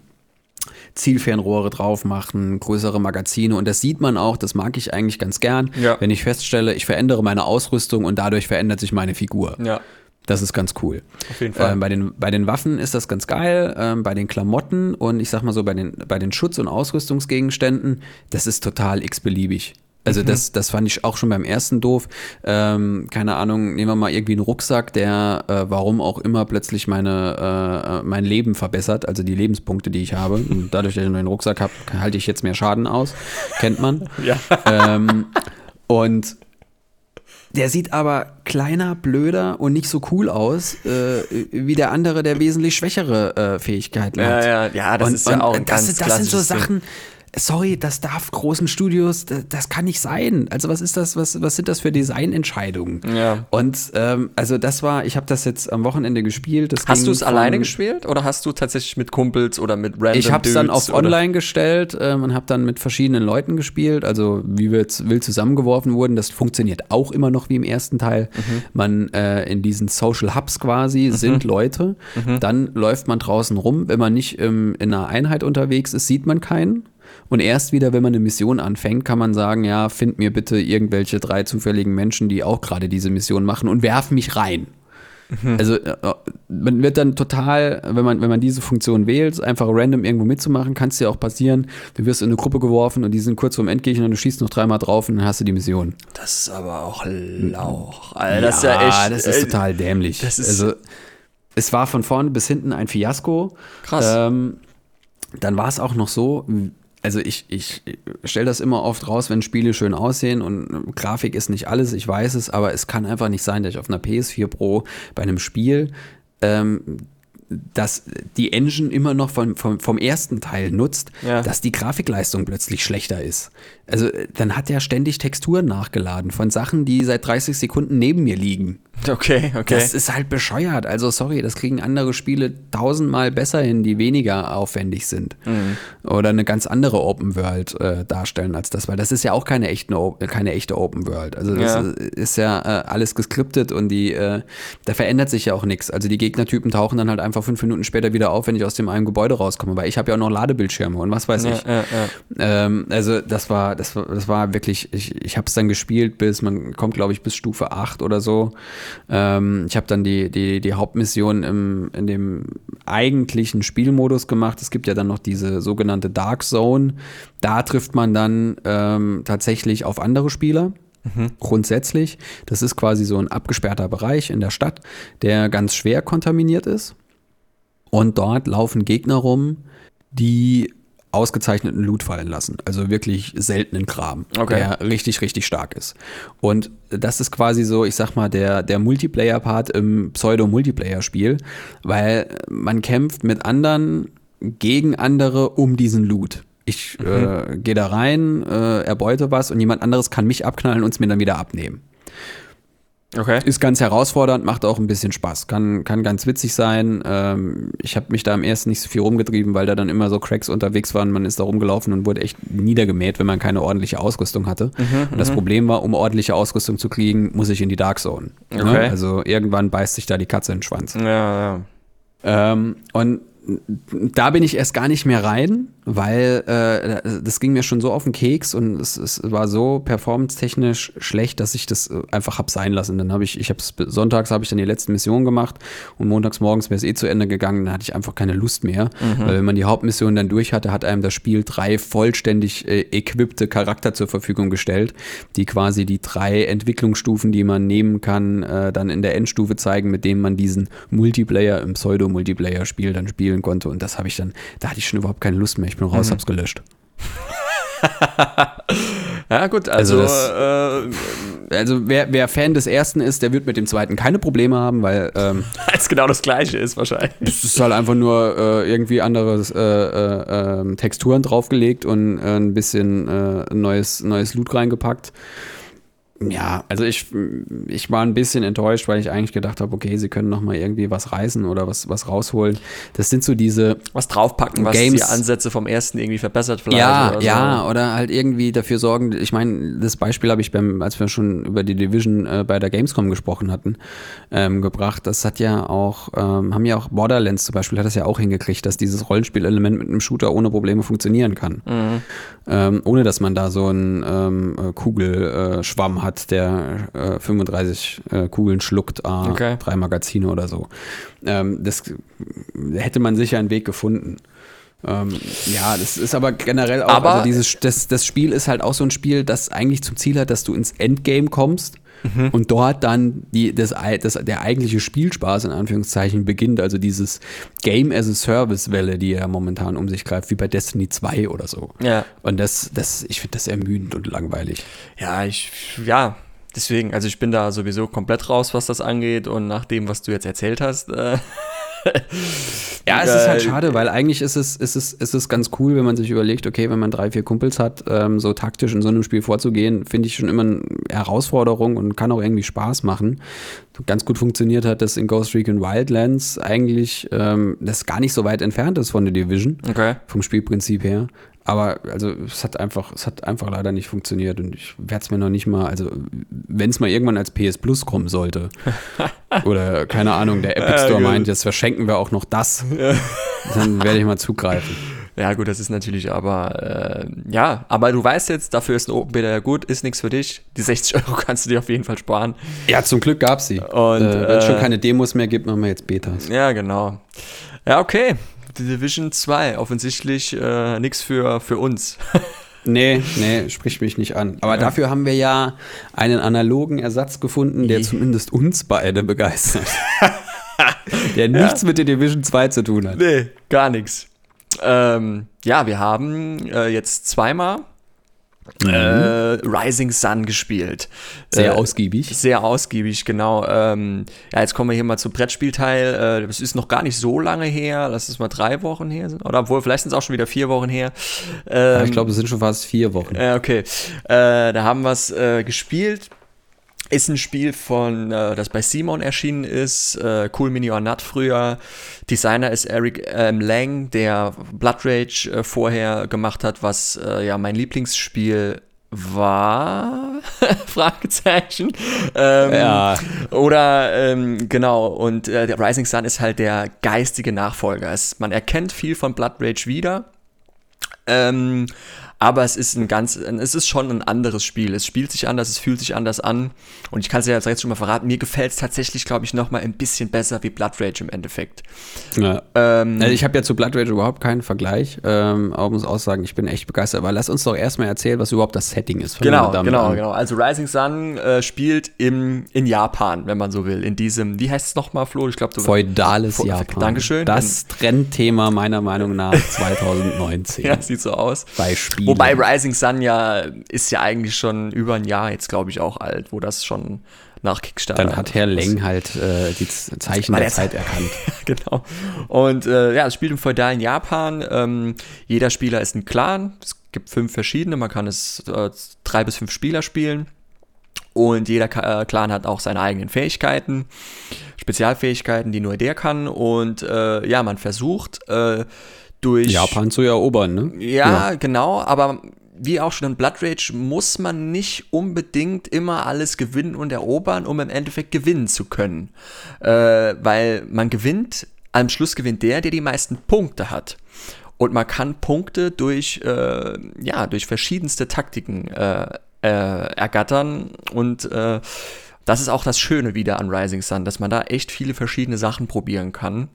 Zielfernrohre drauf machen, größere Magazine. Und das sieht man auch, das mag ich eigentlich ganz gern, Ja. wenn ich feststelle, ich verändere meine Ausrüstung und dadurch verändert sich meine Figur. ja, Das ist ganz cool. auf jeden Fall. Ähm, bei, den, bei den Waffen ist das ganz geil, ähm, bei den Klamotten und ich sag mal so, bei den, bei den Schutz- und Ausrüstungsgegenständen, das ist total x-beliebig. Also das, das fand ich auch schon beim ersten doof. Ähm, keine Ahnung, nehmen wir mal irgendwie einen Rucksack, der äh, warum auch immer plötzlich meine, äh, mein Leben verbessert, also die Lebenspunkte, die ich habe. Und dadurch, dass ich einen neuen Rucksack habe, halte ich jetzt mehr Schaden aus. Kennt man. ja. Ähm, und der sieht aber kleiner, blöder und nicht so cool aus, äh, wie der andere, der wesentlich schwächere äh, Fähigkeiten Ja, hat. ja, ja, das ist ja auch ein das, ganz das sind so. Sachen. Sorry, das darf großen Studios, das, das kann nicht sein. Also was ist das, was, was sind das für Designentscheidungen? Ja. Und ähm, also das war, ich habe das jetzt am Wochenende gespielt. Hast du es alleine gespielt oder hast du tatsächlich mit Kumpels oder mit random Ich habe es dann auf oder- online gestellt ähm, und habe dann mit verschiedenen Leuten gespielt. Also wie wir jetzt wild zusammengeworfen wurden, das funktioniert auch immer noch wie im ersten Teil. Mhm. Man äh, in diesen Social Hubs quasi sind Leute. Mhm. Dann läuft man draußen rum. Wenn man nicht ähm, in einer Einheit unterwegs ist, sieht man keinen. Und erst wieder, wenn man eine Mission anfängt, kann man sagen, ja, find mir bitte irgendwelche drei zufälligen Menschen, die auch gerade diese Mission machen und werf mich rein. Also äh, man wird dann total, wenn man, wenn man diese Funktion wählt, einfach random irgendwo mitzumachen, kann es dir auch passieren. Du wirst in eine Gruppe geworfen und die sind kurz vorm Endgegner und du schießt noch dreimal drauf und dann hast du die Mission. Das ist aber auch Lauch. Alter, das ist ja echt. das ist äh, total dämlich. das ist- also es war von vorne bis hinten ein Fiasko. Krass. Ähm, dann war es auch noch so, also ich, ich stelle das immer oft raus, wenn Spiele schön aussehen und Grafik ist nicht alles, ich weiß es, aber es kann einfach nicht sein, dass ich auf einer PS4 Pro bei einem Spiel ähm, dass die Engine immer noch vom, vom, vom ersten Teil nutzt, Ja. dass die Grafikleistung plötzlich schlechter ist. Also dann hat er ständig Texturen nachgeladen von Sachen, die seit 30 Sekunden neben mir liegen. Okay, okay. Das ist halt bescheuert. Also sorry, das kriegen andere Spiele tausendmal besser hin, die weniger aufwendig sind. Oder eine ganz andere Open World äh, darstellen als das, weil das ist ja auch keine, echten, keine echte Open World. Also das Ja. ist ja äh, alles geskriptet und die, äh, da verändert sich ja auch nichts. Also die Gegnertypen tauchen dann halt einfach fünf Minuten später wieder auf, wenn ich aus dem einen Gebäude rauskomme, weil ich habe ja auch noch Ladebildschirme und was weiß ja, ich. ja. Ähm, also das war, das war, das war wirklich, ich, ich habe es dann gespielt bis, man kommt glaube ich bis Stufe 8 oder so. Ähm, ich habe dann die, die, die Hauptmission im, in dem eigentlichen Spielmodus gemacht. Es gibt ja dann noch diese sogenannte Dark Zone. Da trifft man dann ähm, tatsächlich auf andere Spieler. Grundsätzlich. Das ist quasi so ein abgesperrter Bereich in der Stadt, der ganz schwer kontaminiert ist. Und dort laufen Gegner rum, die ausgezeichneten Loot fallen lassen. Also wirklich seltenen Kram, Okay. der richtig, richtig stark ist. Und das ist quasi so, ich sag mal, der, der Multiplayer-Part im Pseudo-Multiplayer-Spiel, weil man kämpft mit anderen gegen andere um diesen Loot. Ich äh, gehe da rein, äh, erbeute was und jemand anderes kann mich abknallen und es mir dann wieder abnehmen. Okay. Ist ganz herausfordernd, macht auch ein bisschen Spaß. Kann, kann ganz witzig sein. Ähm, ich habe mich da am ersten nicht so viel rumgetrieben, weil da dann immer so Cracks unterwegs waren. Man ist da rumgelaufen und wurde echt niedergemäht, wenn man keine ordentliche Ausrüstung hatte. und das Problem war, um ordentliche Ausrüstung zu kriegen, muss ich in die Dark Zone. Ne? Okay. Also irgendwann beißt sich da die Katze in den Schwanz. Ja, ja. Ähm, und da bin ich erst gar nicht mehr rein, weil äh, das ging mir schon so auf den Keks und es, es war so performance-technisch schlecht, dass ich das äh, einfach hab sein lassen. Dann habe ich, ich habe sonntags habe ich dann die letzten Missionen gemacht und montags morgens wäre es eh zu Ende gegangen. Dann hatte ich einfach keine Lust mehr, weil wenn man die Hauptmission dann durch hatte, hat einem das Spiel drei vollständig äh, equipte Charakter zur Verfügung gestellt, die quasi die drei Entwicklungsstufen, die man nehmen kann, äh, dann in der Endstufe zeigen, mit denen man diesen Multiplayer im Pseudo-Multiplayer-Spiel dann spielen konnte. Und das habe ich dann, da hatte ich schon überhaupt keine Lust mehr. Ich bin raus, hab's gelöscht. Ja, gut, also, Also äh, Also wer, wer Fan des ersten ist, der wird mit dem zweiten keine Probleme haben, weil ähm, als genau das gleiche ist wahrscheinlich. es ist halt einfach nur äh, irgendwie andere äh, äh, ähm, Texturen draufgelegt und äh, ein bisschen äh, neues, neues Loot reingepackt. Ja, also ich, ich war ein bisschen enttäuscht, weil ich eigentlich gedacht habe, okay, sie können noch mal irgendwie was reißen oder was, was rausholen. Das sind so diese, Was draufpacken, was Games- die Ansätze vom ersten irgendwie verbessert vielleicht. ja, oder so. ja, oder halt irgendwie dafür sorgen. Ich meine, das Beispiel habe ich beim, als wir schon über die Division äh, bei der Gamescom gesprochen hatten, ähm, gebracht. Das hat ja auch, ähm, haben ja auch Borderlands zum Beispiel, hat das ja auch hingekriegt, dass dieses Rollenspielelement mit einem Shooter ohne Probleme funktionieren kann. Ähm, ohne dass man da so einen ähm, äh, Kugelschwamm hat, der äh, 35 äh, Kugeln schluckt, ah, Okay. drei Magazine oder so. Ähm, das hätte man sicher einen Weg gefunden. Ähm, ja, das ist aber generell auch, Aber- also dieses, das, das Spiel ist halt auch so ein Spiel, das eigentlich zum Ziel hat, dass du ins Endgame kommst und dort dann die, das, das, der eigentliche Spielspaß in Anführungszeichen beginnt, also dieses Game as a Service Welle, die ja momentan um sich greift, wie bei Destiny 2 oder so. Ja. Und das, das, ich finde das ermüdend und langweilig. Ja, ich, ja, deswegen, also ich bin da sowieso komplett raus, was das angeht und nach dem, was du jetzt erzählt hast, äh, Ja, es ist halt Äh, schade, weil eigentlich ist es, ist, es, ist es ganz cool, wenn man sich überlegt, okay, wenn man drei, vier Kumpels hat, ähm, so taktisch in so einem Spiel vorzugehen, finde ich schon immer eine Herausforderung und kann auch irgendwie Spaß machen. Ganz gut funktioniert hat das in Ghost Recon Wildlands eigentlich, ähm, das gar nicht so weit entfernt ist von der Division, okay. vom Spielprinzip her. Aber also es hat einfach, es hat einfach leider nicht funktioniert und ich werde es mir noch nicht mal, also wenn es mal irgendwann als PS Plus kommen sollte oder keine Ahnung, der Epic Ja, Store gut. meint, jetzt verschenken wir auch noch das, dann werde ich mal zugreifen. Ja, gut, das ist natürlich aber, äh, ja, aber du weißt jetzt, dafür ist ein Open Beta ja gut, ist nichts für dich. Die 60 Euro kannst du dir auf jeden Fall sparen. Ja, zum Glück gab sie. Und, äh, wenn es schon äh, keine Demos mehr gibt, machen wir jetzt Betas. Ja, genau. Ja, okay. Die Division 2, offensichtlich äh, nichts für, für uns. Nee, nee, spricht mich nicht an. Aber dafür haben wir ja einen analogen Ersatz gefunden, der Ja. zumindest uns beide begeistert. der nichts mit der Division 2 zu tun hat. Nee, gar nichts. ähm, ja, wir haben äh, jetzt zweimal äh, Rising Sun gespielt. Sehr äh, ausgiebig. Sehr ausgiebig, genau. Ähm, ja, jetzt kommen wir hier mal zum Brettspielteil. Äh, das ist noch gar nicht so lange her. Lass es mal drei Wochen her sein. Oder obwohl, vielleicht sind es auch schon wieder vier Wochen her. Ja, Ähm, ich glaube, es sind schon fast vier Wochen. äh, okay. Äh, da haben wir es äh, gespielt. Ist ein Spiel von, äh, das bei Simon erschienen ist, äh, Cool Mini or Not früher. Designer ist Eric ähm, Lang, der Blood Rage äh, vorher gemacht hat, was äh, ja mein Lieblingsspiel war. Fragezeichen. Ähm, Ja. Oder ähm, genau, und äh, der Rising Sun ist halt der geistige Nachfolger. Es, man erkennt viel von Blood Rage wieder. Ähm, aber es ist ein ganz, es ist schon ein anderes Spiel. Es spielt sich anders, es fühlt sich anders an. Und ich kann es ja jetzt schon mal verraten, mir gefällt es tatsächlich, glaube ich, noch mal ein bisschen besser wie Blood Rage im Endeffekt. Ja. Ähm, Also ich habe ja zu Blood Rage überhaupt keinen Vergleich, ähm, aber muss auch sagen, ich bin echt begeistert. Aber lass uns doch erstmal erzählen, was überhaupt das Setting ist. Genau, genau, an. genau. Also Rising Sun äh, spielt im, in Japan, wenn man so will. In diesem, wie heißt es nochmal, Flo? Ich glaube, Feudales Fe- Japan. Dankeschön. Das Trendthema meiner Meinung nach 2019 Ja, sieht so aus. bei Spielen. Wobei Rising Sun ja ist ja eigentlich schon über ein Jahr jetzt, glaube ich, auch alt, wo das schon nach Kickstarter. Dann hat Herr Leng halt äh, die Zeichen der Zeit erkannt. genau. Und äh, ja, es spielt im feudalen Japan. Ähm, jeder Spieler ist ein Clan. Es gibt fünf verschiedene. Man kann es äh, drei bis fünf Spieler spielen. Und jeder äh, Clan hat auch seine eigenen Fähigkeiten, Spezialfähigkeiten, die nur der kann. Und äh, ja, man versucht äh, durch Japan zu erobern, ne? ja, genau, aber wie auch schon in Blood Rage muss man nicht unbedingt immer alles gewinnen und erobern, um im Endeffekt gewinnen zu können. Äh, weil man gewinnt, am Schluss gewinnt der, der die meisten Punkte hat. Und man kann Punkte durch, äh, ja, durch verschiedenste Taktiken äh, äh, ergattern. Und äh, das ist auch das Schöne wieder an Rising Sun, dass man da echt viele verschiedene Sachen probieren kann.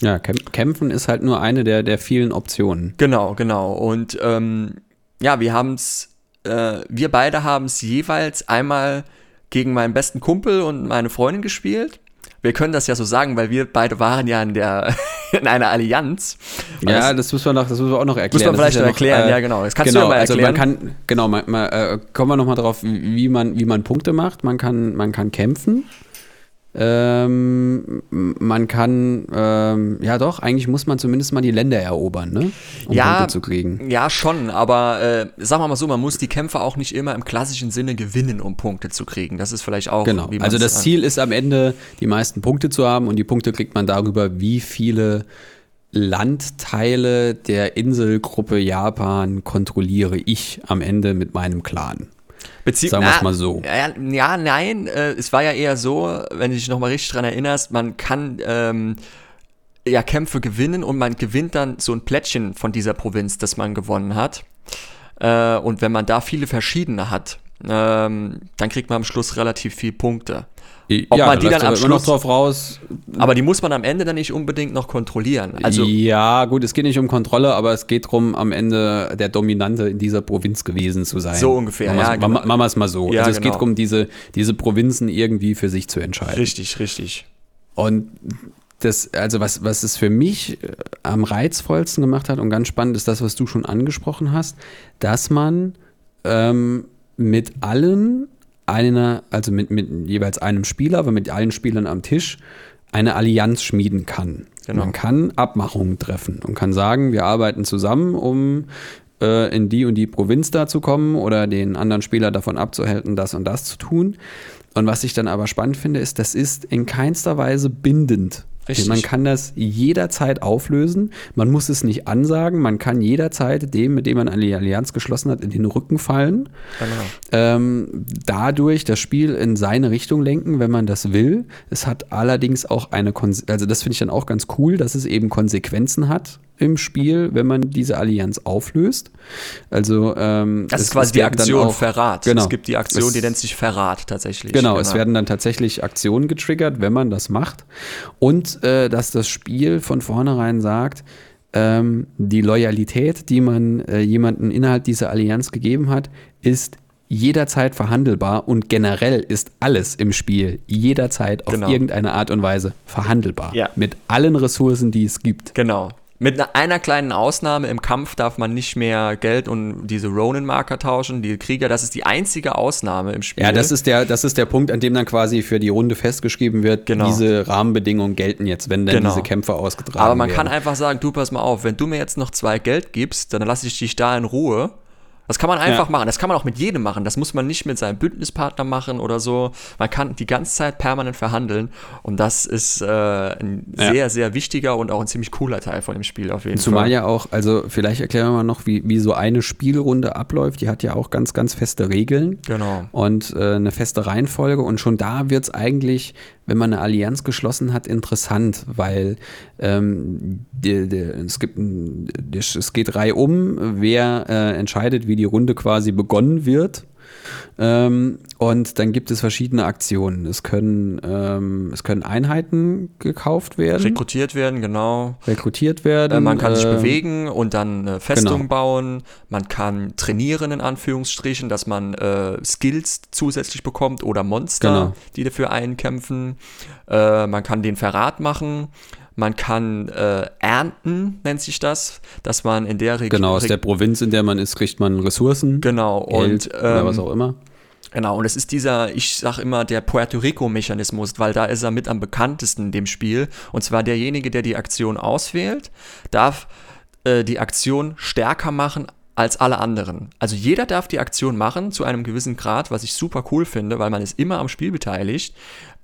Ja, kämp- kämpfen ist halt nur eine der, der vielen Optionen. Genau, genau. Und ähm, ja, wir haben es, äh, wir beide haben es jeweils einmal gegen meinen besten Kumpel und meine Freundin gespielt. Wir können das ja so sagen, weil wir beide waren ja in der in einer Allianz. Und Ja, das das müssen wir noch, das müssen wir auch noch erklären. muss man vielleicht ist noch ja erklären. äh, ja, genau. Das kannst genau, du ja mal also erklären. man kann, genau, man, man, äh, kommen wir nochmal drauf, wie man, wie man Punkte macht. Man kann, man kann kämpfen. Ähm, man kann, ähm, ja doch, eigentlich muss man zumindest mal die Länder erobern, ne? Um Ja, Punkte zu kriegen. Ja, schon, aber äh, sagen wir mal so, man muss die Kämpfe auch nicht immer im klassischen Sinne gewinnen, um Punkte zu kriegen. Das ist vielleicht auch. Genau. Also das Ziel ist am Ende, die meisten Punkte zu haben und die Punkte kriegt man darüber, wie viele Landteile der Inselgruppe Japan kontrolliere ich am Ende mit meinem Clan. Bezie Sagen wir's Na, mal so. Ja, ja nein, äh, es war ja eher so, wenn du dich nochmal richtig dran erinnerst, man kann ähm, ja Kämpfe gewinnen und man gewinnt dann so ein Plättchen von dieser Provinz, das man gewonnen hat. Äh, und wenn man da viele verschiedene hat, ähm, dann kriegt man am Schluss relativ viel Punkte. Ob man die dann am aber immer noch Schluss- drauf raus. Aber die muss man am Ende dann nicht unbedingt noch kontrollieren. Also ja, gut, es geht nicht um Kontrolle, aber es geht darum, am Ende der Dominante in dieser Provinz gewesen zu sein. So ungefähr, Machen ja, genau. wir es mal so. Ja, also es genau. geht darum, diese, diese Provinzen irgendwie für sich zu entscheiden. richtig, richtig. Und das, also was, was es für mich äh, am reizvollsten gemacht hat und ganz spannend ist das, was du schon angesprochen hast, dass man ähm, mit allen einer, also mit, mit jeweils einem Spieler, aber mit allen Spielern am Tisch eine Allianz schmieden kann. Genau. Man kann Abmachungen treffen und kann sagen, wir arbeiten zusammen, um äh, in die und die Provinz da zu kommen oder den anderen Spieler davon abzuhalten, das und das zu tun. Und was ich dann aber spannend finde, ist, das ist in keinster Weise bindend. Richtig. Man kann das jederzeit auflösen. Man muss es nicht ansagen. Man kann jederzeit dem, mit dem man eine Allianz geschlossen hat, in den Rücken fallen. Genau. Ähm, dadurch das Spiel in seine Richtung lenken, wenn man das will. Es hat allerdings auch eine, Konse also das finde ich dann auch ganz cool, dass es eben Konsequenzen hat im Spiel, wenn man diese Allianz auflöst. Also ähm, Das es- ist quasi die Aktion auch- Verrat. Genau. Es gibt die Aktion, Es- die nennt sich Verrat tatsächlich. Genau, es werden dann tatsächlich Aktionen getriggert, wenn man das macht. Und äh, dass das Spiel von vornherein sagt, ähm, die Loyalität, die man äh, jemanden innerhalb dieser Allianz gegeben hat, ist jederzeit verhandelbar und generell ist alles im Spiel jederzeit auf Genau. irgendeine Art und Weise verhandelbar. Ja. Mit allen Ressourcen, die es gibt. Genau. Mit einer, einer kleinen Ausnahme, im Kampf darf man nicht mehr Geld und diese Ronin-Marker tauschen, die Krieger, das ist die einzige Ausnahme im Spiel. Ja, das ist der, das ist der Punkt, an dem dann quasi für die Runde festgeschrieben wird, Genau. diese Rahmenbedingungen gelten jetzt, wenn dann Genau. diese Kämpfe ausgetragen Aber man werden. kann einfach sagen, du pass mal auf, wenn du mir jetzt noch zwei Geld gibst, dann lasse ich dich da in Ruhe. Das kann man einfach Ja. machen. Das kann man auch mit jedem machen. Das muss man nicht mit seinem Bündnispartner machen oder so. Man kann die ganze Zeit permanent verhandeln. Und das ist äh, ein Ja. sehr, sehr wichtiger und auch ein ziemlich cooler Teil von dem Spiel auf jeden Zumal Fall. ja auch, also vielleicht erklären wir mal noch, wie, wie so eine Spielrunde abläuft. Die hat ja auch ganz, ganz feste Regeln. Genau. Und äh, eine feste Reihenfolge. Und schon da wird es eigentlich, wenn man eine Allianz geschlossen hat, interessant, weil ähm, die, die, es, gibt ein, es geht reihum, wer äh, entscheidet, wie die Runde quasi begonnen wird. Ähm, und dann gibt es verschiedene Aktionen. Es können, ähm, es können Einheiten gekauft werden, Rekrutiert werden, genau. rekrutiert werden. Äh, man kann sich ähm, bewegen und dann eine Festung genau. bauen. Man kann trainieren, in Anführungsstrichen, dass man äh, Skills zusätzlich bekommt oder Monster, Genau. die dafür einen kämpfen. Äh, man kann den Verrat machen. Man kann äh, ernten, nennt sich das, dass man in der Region. Genau, aus der Provinz, in der man ist, kriegt man Ressourcen. Genau, Geld und ähm, was auch immer. Genau, und es ist dieser, ich sag immer, der Puerto Rico-Mechanismus, weil da ist er mit am bekanntesten in dem Spiel. Und zwar derjenige, der die Aktion auswählt, darf äh, die Aktion stärker machen als alle anderen. Also jeder darf die Aktion machen zu einem gewissen Grad, was ich super cool finde, weil man ist immer am Spiel beteiligt.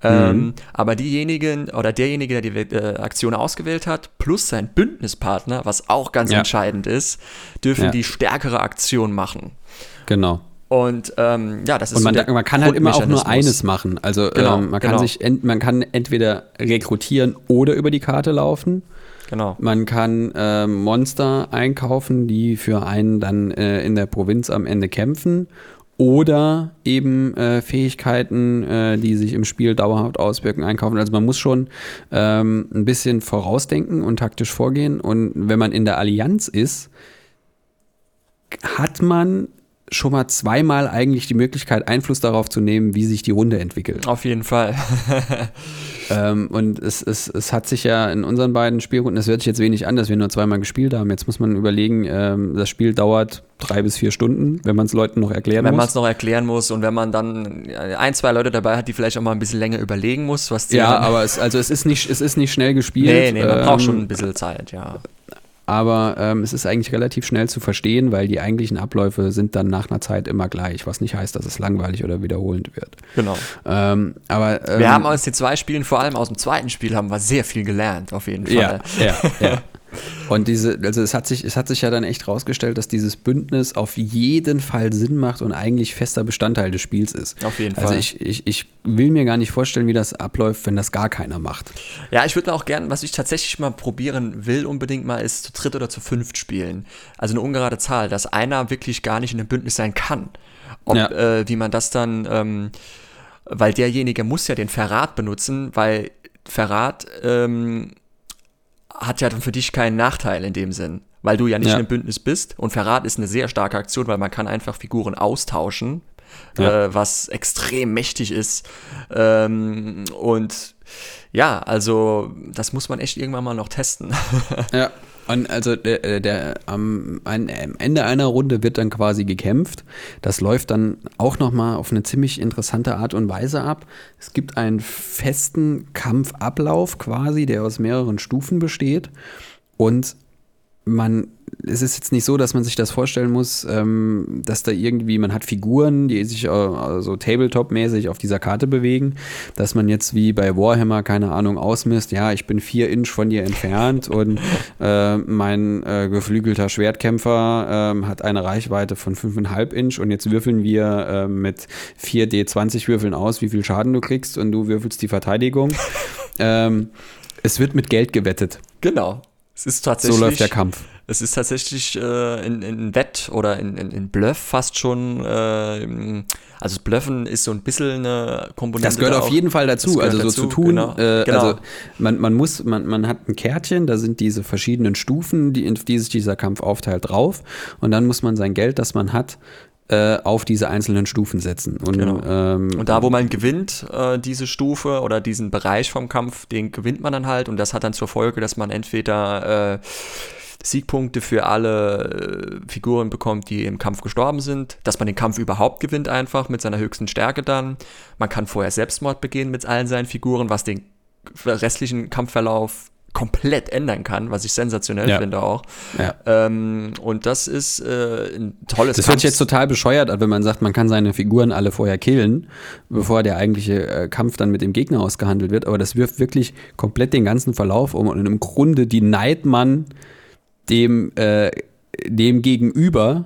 Ähm, aber diejenigen oder derjenige, der die äh, Aktion ausgewählt hat, plus sein Bündnispartner, was auch ganz Ja. entscheidend ist, dürfen Ja. die stärkere Aktion machen. Genau. Und ähm, ja, das ist Und man, so man kann halt immer auch nur eines machen. Also Genau, ähm, man kann genau. sich ent, man kann entweder rekrutieren oder über die Karte laufen. Genau. Man kann ähm, Monster einkaufen, die für einen dann äh, in der Provinz am Ende kämpfen. Oder eben äh, Fähigkeiten, äh, die sich im Spiel dauerhaft auswirken, einkaufen. Also man muss schon ähm, ein bisschen vorausdenken und taktisch vorgehen. Und wenn man in der Allianz ist, hat man schon mal zweimal eigentlich die Möglichkeit, Einfluss darauf zu nehmen, wie sich die Runde entwickelt. Auf jeden Fall. Ähm, und es, es, es hat sich ja in unseren beiden Spielrunden, es hört sich jetzt wenig an, dass wir nur zweimal gespielt haben. Jetzt muss man überlegen, ähm, das Spiel dauert drei bis vier Stunden, wenn man es Leuten noch erklären wenn man es muss. noch erklären muss und wenn man dann ein, zwei Leute dabei hat, die vielleicht auch mal ein bisschen länger überlegen muss, was die Ja, aber es, also es ist nicht, es ist nicht schnell gespielt. Nee, nee, man ähm, braucht schon ein bisschen Zeit, ja. Aber ähm, es ist eigentlich relativ schnell zu verstehen, weil die eigentlichen Abläufe sind dann nach einer Zeit immer gleich, was nicht heißt, dass es langweilig oder wiederholend wird. Genau. Ähm, aber ähm, Wir haben aus den zwei Spielen, vor allem aus dem zweiten Spiel, haben wir sehr viel gelernt, auf jeden Fall. Ja, ja, ja. Und diese, also es hat sich, es hat sich ja dann echt rausgestellt, dass dieses Bündnis auf jeden Fall Sinn macht und eigentlich fester Bestandteil des Spiels ist. Auf jeden Also Fall. ich, ich, ich will mir gar nicht vorstellen, wie das abläuft, wenn das gar keiner macht. Ja, ich würde auch gern, was ich tatsächlich mal probieren will, unbedingt mal, ist zu dritt oder zu fünft spielen. Also eine ungerade Zahl, dass einer wirklich gar nicht in einem Bündnis sein kann. Ob, Ja. äh, wie man das dann, ähm, weil derjenige muss ja den Verrat benutzen, weil Verrat ähm, hat ja dann für dich keinen Nachteil in dem Sinn, weil du ja nicht Ja. in einem Bündnis bist. Und Verrat ist eine sehr starke Aktion, weil man kann einfach Figuren austauschen, Ja. äh, was extrem mächtig ist. Ähm, und ja, also das muss man echt irgendwann mal noch testen. Ja. Und also der, der, der am, am Ende einer Runde wird dann quasi gekämpft. Das läuft dann auch nochmal auf eine ziemlich interessante Art und Weise ab. Es gibt einen festen Kampfablauf quasi, der aus mehreren Stufen besteht. Und man, es ist jetzt nicht so, dass man sich das vorstellen muss, ähm, dass da irgendwie, man hat Figuren, die sich äh, so Tabletop-mäßig auf dieser Karte bewegen, dass man jetzt wie bei Warhammer, keine Ahnung, ausmisst, ja, ich bin vier Inch von dir entfernt und äh, mein äh, geflügelter Schwertkämpfer ähm, hat eine Reichweite von 5,5 Inch und jetzt würfeln wir äh, mit 4D20 Würfeln aus, wie viel Schaden du kriegst und du würfelst die Verteidigung. ähm, es wird mit Geld gewettet. genau. Es ist So tatsächlich. läuft der Kampf. Es ist tatsächlich äh, in, in Wett oder in, in, in Bluff fast schon. Äh, also das Bluffen ist so ein bisschen eine Komponente. Das gehört da auf auch. jeden Fall dazu. Also so dazu, zu tun. Genau. Äh, genau. Also man, man muss, man, man hat ein Kärtchen, da sind diese verschiedenen Stufen, die, in die sich dieser Kampf aufteilt, drauf. Und dann muss man sein Geld, das man hat, äh, auf diese einzelnen Stufen setzen. Und, Genau. ähm, Und da, wo man gewinnt, äh, diese Stufe oder diesen Bereich vom Kampf, den gewinnt man dann halt. Und das hat dann zur Folge, dass man entweder äh, Siegpunkte für alle äh, Figuren bekommt, die im Kampf gestorben sind, dass man den Kampf überhaupt gewinnt einfach mit seiner höchsten Stärke dann. Man kann vorher Selbstmord begehen mit allen seinen Figuren, was den restlichen Kampfverlauf komplett ändern kann, was ich sensationell Ja. finde auch. ja. Ähm, und das ist äh, ein tolles Das hört sich Kampf- jetzt total bescheuert an, wenn man sagt, man kann seine Figuren alle vorher killen, bevor der eigentliche äh, Kampf dann mit dem Gegner ausgehandelt wird. Aber das wirft wirklich komplett den ganzen Verlauf um und im Grunde die man dem, äh, dem Gegenüber.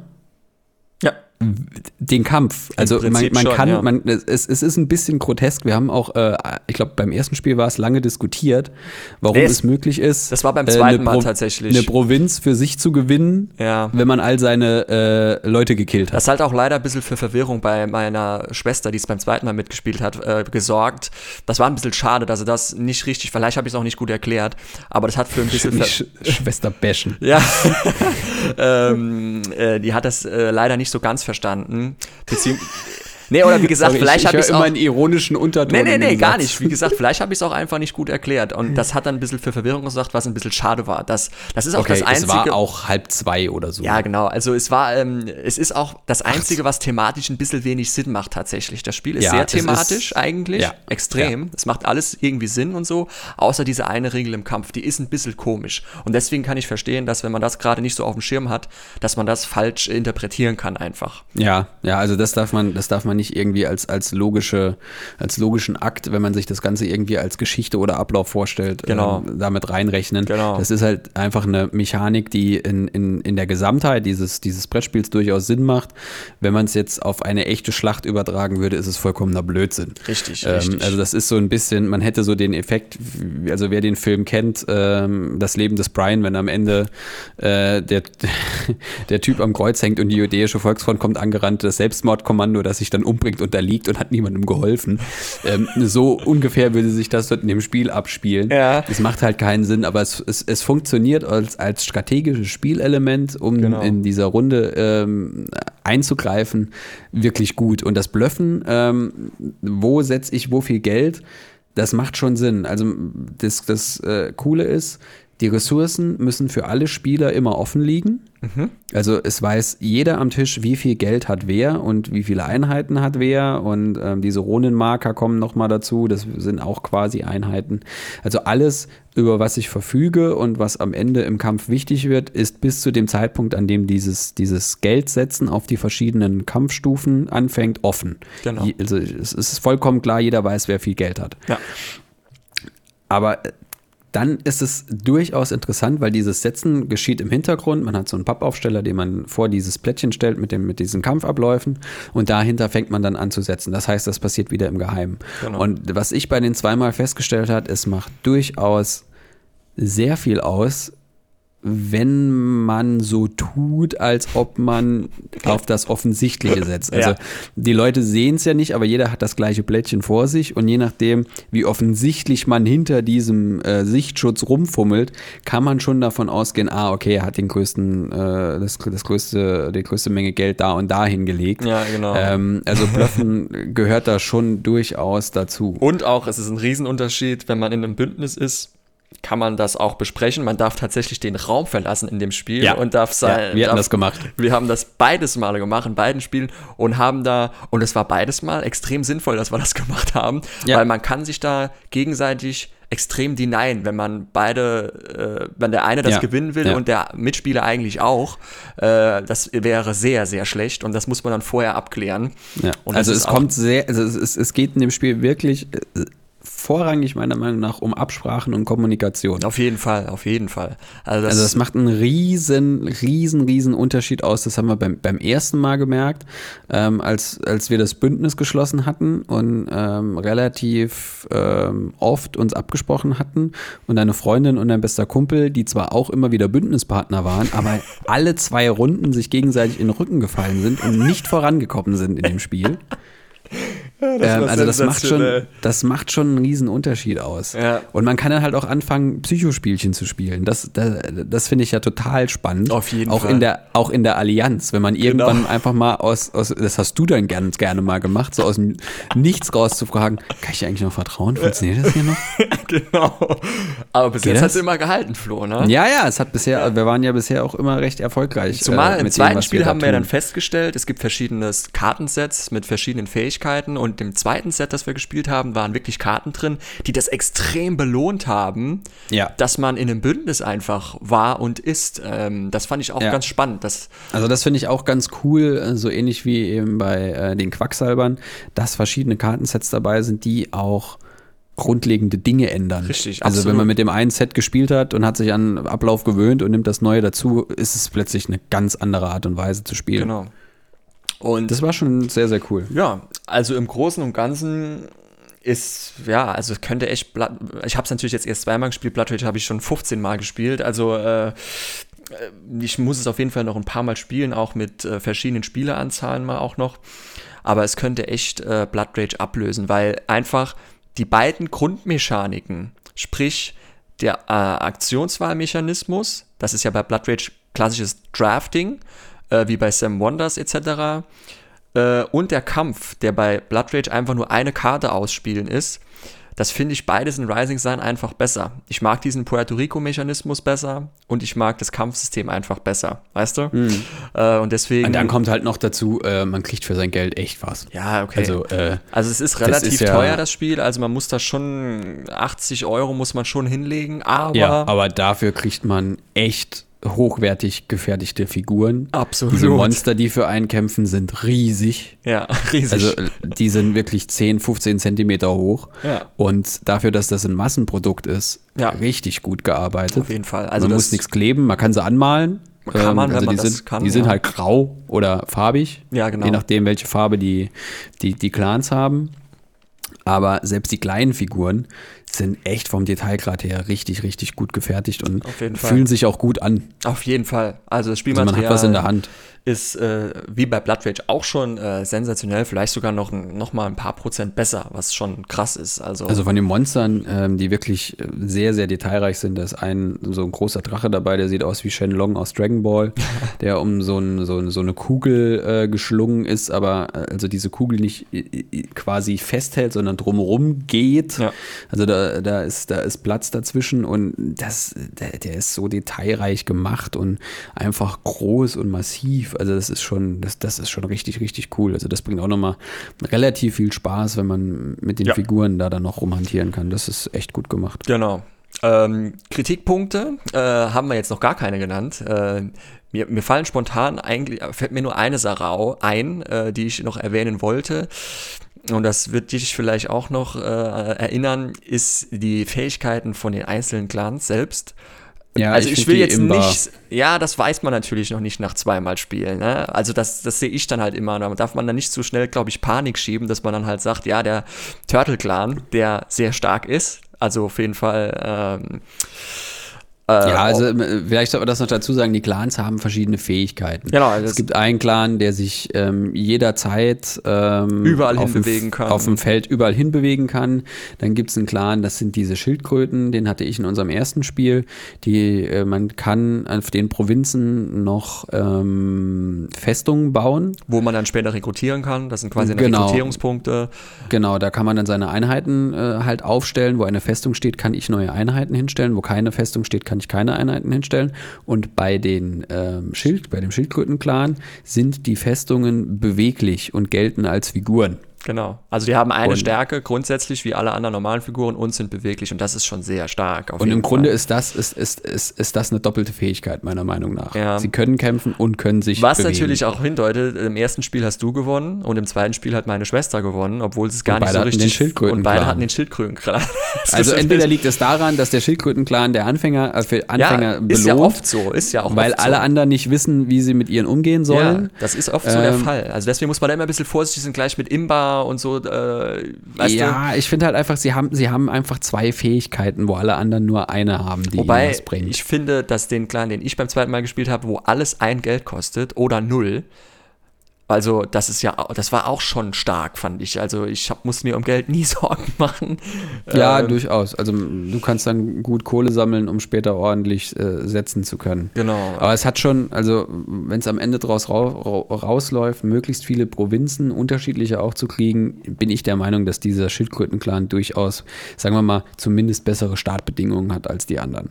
Den Kampf. Also man, man schon, kann, ja. man, es, es ist ein bisschen grotesk. Wir haben auch, äh, ich glaube, beim ersten Spiel war es lange diskutiert, warum es es- möglich ist. das war beim äh, zweiten eine Mal tatsächlich. Eine Provinz für sich zu gewinnen, Ja. wenn man all seine äh, Leute gekillt hat. Das hat auch leider ein bisschen für Verwirrung bei meiner Schwester, die es beim zweiten Mal mitgespielt hat, äh, gesorgt. Das war ein bisschen schade, dass sie das nicht richtig, vielleicht habe ich es auch nicht gut erklärt, aber das hat für ein bisschen Sch Schwester bashen. ja, ähm, äh, die hat das äh, leider nicht so ganz verstanden. Beziehung nee, oder wie gesagt, Sorry, vielleicht ich, habe ich es auch... immer einen ironischen Unterton. Nee, nee, nee, gar Satz. nicht. Wie gesagt, vielleicht habe ich es auch einfach nicht gut erklärt. Und das hat dann ein bisschen für Verwirrung gesorgt, was ein bisschen schade war. Das, das ist auch Okay, das Einzige. es war auch halb zwei oder so. Ja, genau. Also es war, ähm, es ist auch das Einzige, was thematisch ein bisschen wenig Sinn macht tatsächlich. Das Spiel ist Ja, sehr es ist- thematisch eigentlich, ja, extrem. Es macht alles irgendwie Sinn und so, außer diese eine Regel im Kampf, die ist ein bisschen komisch. Und deswegen kann ich verstehen, dass wenn man das gerade nicht so auf dem Schirm hat, dass man das falsch interpretieren kann einfach. Ja, ja, also das darf man, das darf man nicht irgendwie als, als logische, als logischen Akt, wenn man sich das Ganze irgendwie als Geschichte oder Ablauf vorstellt, Genau. ähm, damit reinrechnen. Genau. Das ist halt einfach eine Mechanik, die in, in, in der Gesamtheit dieses, dieses Brettspiels durchaus Sinn macht. Wenn man es jetzt auf eine echte Schlacht übertragen würde, ist es vollkommener Blödsinn. Richtig, Ähm, richtig. also das ist so ein bisschen, man hätte so den Effekt, also wer den Film kennt, ähm, das Leben des Brian, wenn am Ende äh, der, der Typ am Kreuz hängt und die jüdische Volksfront kommt angerannt, das Selbstmordkommando, das sich dann umbringt und da liegt und hat niemandem geholfen. Ähm, so ungefähr würde sich das dort in dem Spiel abspielen. Ja. Es macht halt keinen Sinn, aber es, es, es funktioniert als, als strategisches Spielelement, um Genau. in dieser Runde ähm, einzugreifen, wirklich gut. Und das Blöffen, ähm, wo setze ich wo viel Geld, das macht schon Sinn. Also das, das äh, Coole ist, die Ressourcen müssen für alle Spieler immer offen liegen. Also es weiß jeder am Tisch, wie viel Geld hat wer und wie viele Einheiten hat wer. Und ähm, diese Runenmarker kommen nochmal dazu. Das sind auch quasi Einheiten. Also alles, über was ich verfüge und was am Ende im Kampf wichtig wird, ist bis zu dem Zeitpunkt, an dem dieses, dieses Geldsetzen auf die verschiedenen Kampfstufen anfängt, offen. Genau. Also es ist vollkommen klar, jeder weiß, wer viel Geld hat. Ja. Aber dann ist es durchaus interessant, weil dieses Setzen geschieht im Hintergrund. Man hat so einen Pappaufsteller, den man vor dieses Plättchen stellt mit, dem, mit diesen Kampfabläufen und dahinter fängt man dann an zu setzen. Das heißt, das passiert wieder im Geheimen. Genau. Und was ich bei den zweimal festgestellt habe, es macht durchaus sehr viel aus, wenn man so tut, als ob man auf das Offensichtliche setzt. Also Ja. die Leute sehen es ja nicht, aber jeder hat das gleiche Plättchen vor sich und je nachdem, wie offensichtlich man hinter diesem äh, Sichtschutz rumfummelt, kann man schon davon ausgehen, ah, okay, er hat den größten, äh, das, das größte, die größte Menge Geld da und da hingelegt. Ja, genau. Ähm, also Bluffen gehört da schon durchaus dazu. Und auch, es ist ein Riesenunterschied, wenn man in einem Bündnis ist, kann man das auch besprechen. Man darf tatsächlich den Raum verlassen in dem Spiel Ja. und darf sein. Ja, wir darf, das gemacht. Wir haben das beides Male gemacht, in beiden Spielen und haben da, und es war beides Mal extrem sinnvoll, dass wir das gemacht haben, Ja. weil man kann sich da gegenseitig extrem denyen, wenn man beide, äh, wenn der eine das Ja. gewinnen will und der Mitspieler eigentlich auch, äh, das wäre sehr, sehr schlecht und das muss man dann vorher abklären. Also es kommt sehr, also es, es, es geht in dem Spiel wirklich äh, vorrangig meiner Meinung nach um Absprachen und Kommunikation. Auf jeden Fall, auf jeden Fall. Also das, Also das macht einen riesen, riesen, riesen Unterschied aus. Das haben wir beim, beim ersten Mal gemerkt, ähm, als, als wir das Bündnis geschlossen hatten und ähm, relativ ähm, oft uns abgesprochen hatten und eine Freundin und ein bester Kumpel, die zwar auch immer wieder Bündnispartner waren, aber alle zwei Runden sich gegenseitig in den Rücken gefallen sind und nicht vorangekommen sind in dem Spiel. ähm, war also das macht, schon, das macht schon einen riesen Unterschied aus. Ja. Und man kann dann halt auch anfangen, Psychospielchen zu spielen. Das, das, das finde ich ja total spannend. Auf jeden auch Fall. In der, auch in der Allianz, wenn man irgendwann einfach mal aus, aus, das hast du dann ganz gerne mal gemacht, so aus dem Nichts rauszufragen, kann ich dir eigentlich noch vertrauen? Funktioniert das hier noch? genau. Aber bis Geht jetzt das? hat es immer gehalten, Flo, ne? Ja, ja, es hat bisher, wir waren ja bisher auch immer recht erfolgreich. Zumal äh, im mit dem, zweiten was Spiel da haben wir ja dann festgestellt, es gibt verschiedene Kartensets mit verschiedenen Fähigkeiten und im zweiten Set, das wir gespielt haben, waren wirklich Karten drin, die das extrem belohnt haben, Ja. dass man in einem Bündnis einfach war und ist. Ähm, das fand ich auch Ja. ganz spannend. Das, Also das finde ich auch ganz cool, äh, so ähnlich wie eben bei äh, den Quacksalbern, dass verschiedene Kartensets dabei sind, die auch grundlegende Dinge ändern. Richtig, Also wenn absolut. man mit dem einen Set gespielt hat und hat sich an Ablauf gewöhnt und nimmt das neue dazu, ist es plötzlich eine ganz andere Art und Weise zu spielen. genau. Und Das war schon sehr, sehr cool. Ja, also im Großen und Ganzen ist, ja, also es könnte echt, Blood, ich habe es natürlich jetzt erst zweimal gespielt, Blood Rage habe ich schon 15 Mal gespielt, also äh, ich muss es auf jeden Fall noch ein paar Mal spielen, auch mit äh, verschiedenen Spieleranzahlen mal auch noch, aber es könnte echt äh, Blood Rage ablösen, weil einfach die beiden Grundmechaniken, sprich der äh, Aktionswahlmechanismus, das ist ja bei Blood Rage klassisches Drafting, äh, wie bei Sam Wonders etc., äh, und der Kampf, der bei Blood Rage einfach nur eine Karte ausspielen ist, das finde ich beides in Rising Sun einfach besser. Ich mag diesen Puerto Rico-Mechanismus besser und ich mag das Kampfsystem einfach besser, weißt du? Äh, und deswegen. Und dann kommt halt noch dazu, äh, man kriegt für sein Geld echt was. ja, okay. Also, äh, Also es ist relativ ist ja- teuer, das Spiel. Also man muss da schon 80 Euro muss man schon hinlegen, aber, ja, aber dafür kriegt man echt hochwertig gefertigte Figuren. Absolut. Diese Monster, die für einen kämpfen, sind riesig. ja, riesig. Also die sind wirklich 10, 15 Zentimeter hoch. Ja. Und dafür, dass das ein Massenprodukt ist, Ja. richtig gut gearbeitet. Auf jeden Fall. Also man muss nichts kleben, man kann sie anmalen. Ähm, Kann man, wenn also man die das sind, kann, Die sind ja. halt grau oder farbig. Ja, genau. Je nachdem, welche Farbe die, die, die Clans haben. Aber selbst die kleinen Figuren sind echt vom Detailgrad her richtig, richtig gut gefertigt und Fall. fühlen sich auch gut an. Auf jeden Fall. Also das Also Spielmaterial man hat was in der Hand. ist äh, wie bei Blood Rage auch schon äh, sensationell, vielleicht sogar noch, noch mal ein paar Prozent besser, was schon krass ist. Also, Also von den Monstern, ähm, die wirklich äh, sehr, sehr detailreich sind, da ist ein so ein großer Drache dabei, der sieht aus wie Shenlong aus Dragon Ball, der um so, ein, so, ein- so eine Kugel äh, geschlungen ist, aber äh, also diese Kugel nicht äh, quasi festhält, sondern drumherum geht. Ja. Also da, da, ist, da ist Platz dazwischen und das, der, der ist so detailreich gemacht und einfach groß und massiv. Also das ist schon, das, das ist schon richtig, richtig cool. Also das bringt auch nochmal relativ viel Spaß, wenn man mit den Ja. Figuren da dann noch rumhantieren kann. Das ist echt gut gemacht. Genau. Ähm, Kritikpunkte äh, haben wir jetzt noch gar keine genannt. Äh, mir, mir fallen spontan eigentlich, fällt mir nur eine Sache au- ein, äh, die ich noch erwähnen wollte. Und das wird dich vielleicht auch noch äh, erinnern, ist die Fähigkeiten von den einzelnen Clans selbst. Ja, also ich, find will jetzt nicht, ja, das weiß man natürlich noch nicht nach zweimal Spielen. Ne? Also das, das sehe ich dann halt immer. Da darf man dann nicht so schnell, glaube ich, Panik schieben, dass man dann halt sagt, ja, der Turtle Clan, der sehr stark ist, also auf jeden Fall. Ähm, äh, Ja, also äh, vielleicht soll man das noch dazu sagen, die Clans haben verschiedene Fähigkeiten. Genau, also es gibt einen Clan, der sich ähm, jederzeit ähm, Überall auf dem hinbewegen kann. Auf dem Feld überall hinbewegen kann. Dann gibt es einen Clan, das sind diese Schildkröten, den hatte ich in unserem ersten Spiel. Die, äh, man kann auf den Provinzen noch ähm, Festungen bauen. wo man dann später rekrutieren kann. Das sind quasi Genau. Rekrutierungspunkte. Genau, da kann man dann seine Einheiten äh, halt aufstellen. Wo eine Festung steht, kann ich neue Einheiten hinstellen. Wo keine Festung steht, kann ich keine Einheiten hinstellen. Und bei den ähm, Schild, bei dem Schildkrötenclan sind die Festungen beweglich und gelten als Figuren. Genau. Also die haben eine Und- Stärke grundsätzlich wie alle anderen normalen Figuren und sind beweglich und das ist schon sehr stark. Und im Grunde Fall. ist das, ist, ist, ist, ist das eine doppelte Fähigkeit, meiner Meinung nach. Ja. Sie können kämpfen und können sich Was bewegen. natürlich auch hindeutet, im ersten Spiel hast du gewonnen und im zweiten Spiel hat meine Schwester gewonnen, obwohl es gar Und nicht so richtig. Und beide hatten den Schildkrötenclan. Also entweder liegt es daran, dass der Schildkrötenclan der Anfänger, äh, für Anfänger ja, belohnt, ist ja oft so, ist ja auch weil oft so. alle anderen nicht wissen, wie sie mit ihren umgehen sollen. Ja, das ist oft so der Ähm, Fall. Also deswegen muss man da immer ein bisschen vorsichtig sein, gleich mit Imba und so, äh, weißt du? ja, ich finde halt einfach, sie haben, sie haben einfach zwei Fähigkeiten, wo alle anderen nur eine haben, die Wobei was bringt. ich finde, dass den Clan, den ich beim zweiten Mal gespielt habe, wo alles ein Geld kostet oder null, Also, das ist ja, das war auch schon stark, fand ich. Also, ich hab, muss mir um Geld nie Sorgen machen. Ja, Ähm, durchaus. Also du kannst dann gut Kohle sammeln, um später ordentlich äh, setzen zu können. Genau. Aber es hat schon, also wenn es am Ende draus rau rau rausläuft, möglichst viele Provinzen, unterschiedliche auch zu kriegen, bin ich der Meinung, dass dieser Schildkrötenclan durchaus, sagen wir mal, zumindest bessere Startbedingungen hat als die anderen.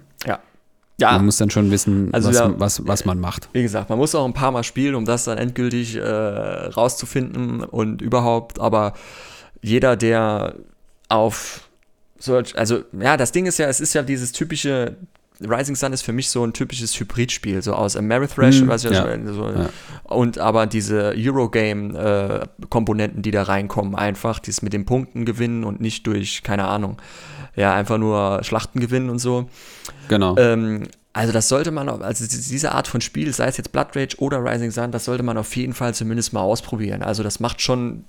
Ja. Ja, Man muss dann schon wissen, Also was, ja, was, was man macht. wie gesagt, man muss auch ein paar Mal spielen, um das dann endgültig äh, rauszufinden und überhaupt, aber jeder, der auf solch, also ja, das Ding ist ja, es ist ja dieses typische, Rising Sun ist für mich so ein typisches Hybridspiel, so aus Amerithrash, Hm, was ich ja, schon, so, ja. und aber diese Eurogame-Komponenten, die da reinkommen, einfach, dieses mit den Punkten gewinnen und nicht durch, keine Ahnung, ja, einfach nur Schlachten gewinnen und so. Genau. Ähm, also das sollte man, also diese Art von Spiel, sei es jetzt Blood Rage oder Rising Sun, das sollte man auf jeden Fall zumindest mal ausprobieren. Also das macht schon,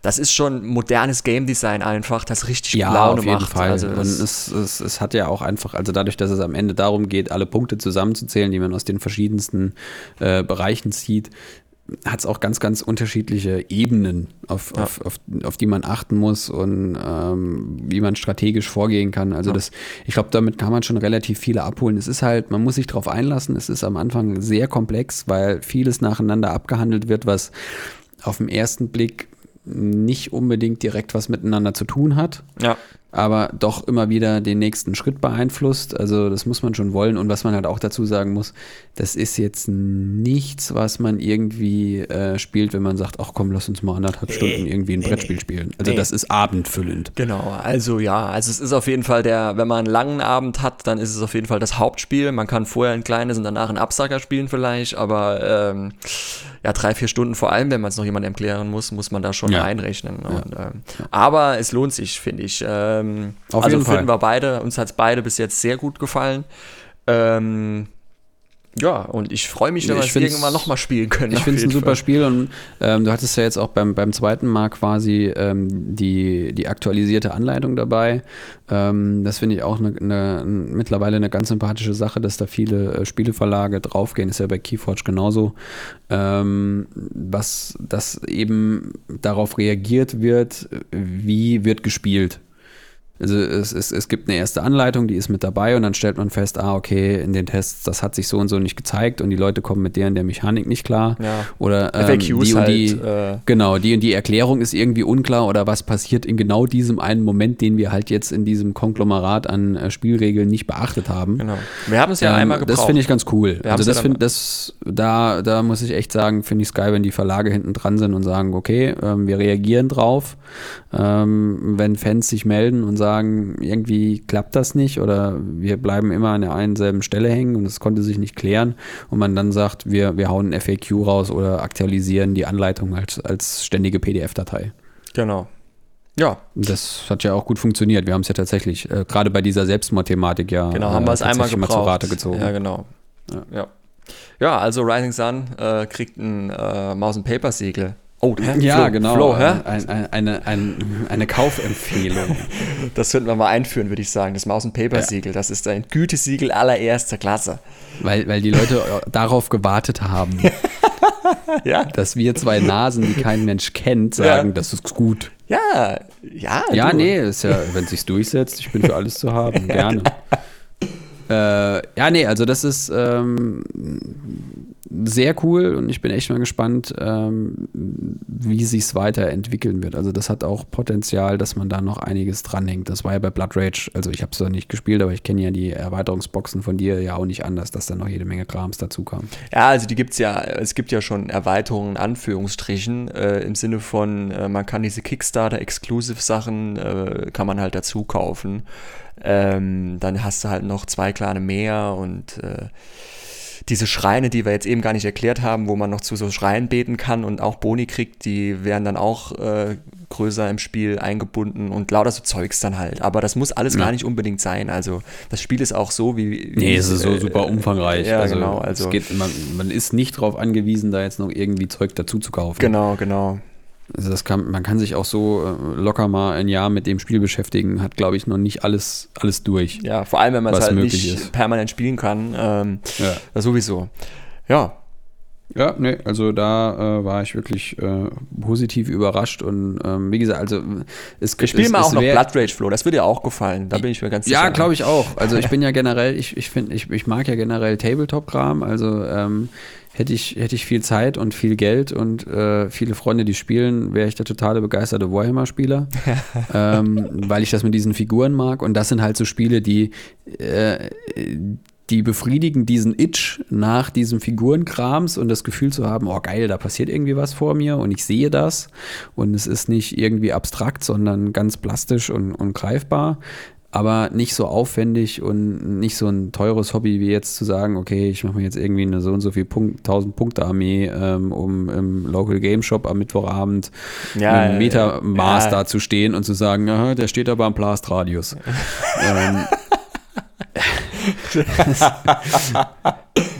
das ist schon modernes Game Design einfach, das richtig Ja, Laune auf jeden macht. Fall. Also und es, es, es hat ja auch einfach, also dadurch, dass es am Ende darum geht, alle Punkte zusammenzuzählen, die man aus den verschiedensten äh, Bereichen zieht, hat es auch ganz, ganz unterschiedliche Ebenen, auf, Ja. auf, auf, auf die man achten muss und ähm, wie man strategisch vorgehen kann. Also Ja. das, ich glaube, damit kann man schon relativ viele abholen. Es ist halt, man muss sich darauf einlassen, es ist am Anfang sehr komplex, weil vieles nacheinander abgehandelt wird, was auf den ersten Blick nicht unbedingt direkt was miteinander zu tun hat ja, aber doch immer wieder den nächsten Schritt beeinflusst. Also das muss man schon wollen. Und was man halt auch dazu sagen muss, das ist jetzt nichts, was man irgendwie äh, spielt, wenn man sagt, ach komm, lass uns mal anderthalb Stunden irgendwie ein Brettspiel spielen. Also Nee. das ist abendfüllend. genau. Also ja, also es ist auf jeden Fall der, wenn man einen langen Abend hat, dann ist es auf jeden Fall das Hauptspiel. Man kann vorher ein kleines und danach ein Absacker spielen vielleicht, aber ähm, ja, drei, vier Stunden vor allem, wenn man es noch jemandem erklären muss, muss man da schon Ja. einrechnen. Und, ähm, aber es lohnt sich, finde ich. Ähm, Auf also jeden Fall. finden wir beide, uns hat es beide bis jetzt sehr gut gefallen. Ähm, ja, und ich freue mich, wenn wir es irgendwann nochmal spielen können. Ich finde es ein super Fall. Spiel und ähm, du hattest ja jetzt auch beim, beim zweiten Mal quasi ähm, die, die aktualisierte Anleitung dabei. Ähm, das finde ich auch eine, eine, mittlerweile eine ganz sympathische Sache, dass da viele äh, Spieleverlage draufgehen. Ist ja bei Keyforge genauso. Ähm, was das eben darauf reagiert wird, wie wird gespielt. Also es, es, es gibt eine erste Anleitung, die ist mit dabei und dann stellt man fest, ah, okay, in den Tests, das hat sich so und so nicht gezeigt und die Leute kommen mit der und der Mechanik nicht klar. Ja. Oder ähm, FAQs die und halt, die, äh, genau, die und die Erklärung ist irgendwie unklar oder was passiert in genau diesem einen Moment, den wir halt jetzt in diesem Konglomerat an äh, Spielregeln nicht beachtet haben. Genau. Wir haben es ja Ähm, einmal gebraucht. Das finde ich ganz cool. Wir Also ja das dann- finde das da da muss ich echt sagen, finde ich es geil, wenn die Verlage hinten dran sind und sagen, okay, ähm, wir reagieren drauf. Ähm, wenn Fans sich melden und sagen, irgendwie klappt das nicht oder wir bleiben immer an der einen selben Stelle hängen und es konnte sich nicht klären und man dann sagt, wir, wir hauen ein FAQ raus oder aktualisieren die Anleitung als, als ständige PDF-Datei. Genau. Ja, Und Das hat ja auch gut funktioniert. Wir haben es ja tatsächlich, äh, gerade bei dieser Selbstmord-Thematik ja genau, haben wir es einmal tatsächlich mal gebraucht. zu Rate gezogen. Ja, genau. Ja. Ja. ja. also Rising Sun äh, kriegt ein äh, Mouse and Paper Siegel. Oh, hä? Ja, Flo, genau. Flo, hä? Ein, ein, eine, ein, eine Kaufempfehlung. Das könnten wir mal einführen, würde ich sagen. Das Mouse and Paper Siegel. Das ist ein Gütesiegel allererster Klasse. weil, weil die Leute darauf gewartet haben, Ja, dass wir zwei Nasen, die kein Mensch kennt, sagen, Ja. das ist gut. ja, ja. Ja, du. nee, ist ja, wenn es sich durchsetzt, ich bin für alles zu haben, gerne. Äh, ja, nee, also das ist ähm, sehr cool und ich bin echt mal gespannt, ähm, wie sich es weiterentwickeln wird. Also das hat auch Potenzial, dass man da noch einiges dranhängt. Das war ja bei Blood Rage, also ich habe es noch nicht gespielt, aber ich kenne ja die Erweiterungsboxen von dir ja auch nicht anders, dass da noch jede Menge Krams dazu. Ja, also die gibt's ja, es gibt ja schon Erweiterungen, Anführungsstrichen, äh, im Sinne von, äh, man kann diese Kickstarter-Exclusive-Sachen, äh, kann man halt dazu kaufen. Ähm, dann hast du halt noch zwei kleine mehr und äh, diese Schreine, die wir jetzt eben gar nicht erklärt haben, wo man noch zu so Schreien beten kann und auch Boni kriegt, die werden dann auch äh, größer im Spiel eingebunden und lauter so Zeugs dann halt. Aber das muss alles Ja. gar nicht unbedingt sein. Also das Spiel ist auch so wie. wie Nee, es ist so äh, super umfangreich. Ja, also, genau. Also, es geht, man, man ist nicht darauf angewiesen, da jetzt noch irgendwie Zeug dazu zu kaufen. genau, genau. Also das kann, man kann sich auch so äh, locker mal ein Jahr mit dem Spiel beschäftigen, hat, glaube ich, noch nicht alles, alles durch. Ja, vor allem, wenn man es halt nicht ist. permanent spielen kann. Ähm, Ja. sowieso. Ja. Ja, nee, also da äh, war ich wirklich äh, positiv überrascht und ähm, wie gesagt, also es Wir spielen mal auch noch Blood Rage Flow, das würde dir auch gefallen, da bin ich mir ganz sicher. Ja, glaube ich auch. Also ich bin ja generell, ich, ich finde, ich, ich mag ja generell Tabletop-Kram, also ähm, hätte ich, hätte ich viel Zeit und viel Geld und äh, viele Freunde, die spielen, wäre ich der totale begeisterte Warhammer-Spieler, ähm, weil ich das mit diesen Figuren mag. Und das sind halt so Spiele, die äh, die befriedigen diesen Itch nach diesem Figurenkrams und das Gefühl zu haben, oh geil, da passiert irgendwie was vor mir und ich sehe das. Und es ist nicht irgendwie abstrakt, sondern ganz plastisch und, und greifbar, aber nicht so aufwendig und nicht so ein teures Hobby wie jetzt zu sagen, okay, ich mache mir jetzt irgendwie eine so und so viel Punkt, 1000 Punkte Armee, ähm, um im Local Game Shop am Mittwochabend Ja, mit einem Metamaß ja. da zu stehen und zu sagen, aha, der steht aber am Blastradius. ähm,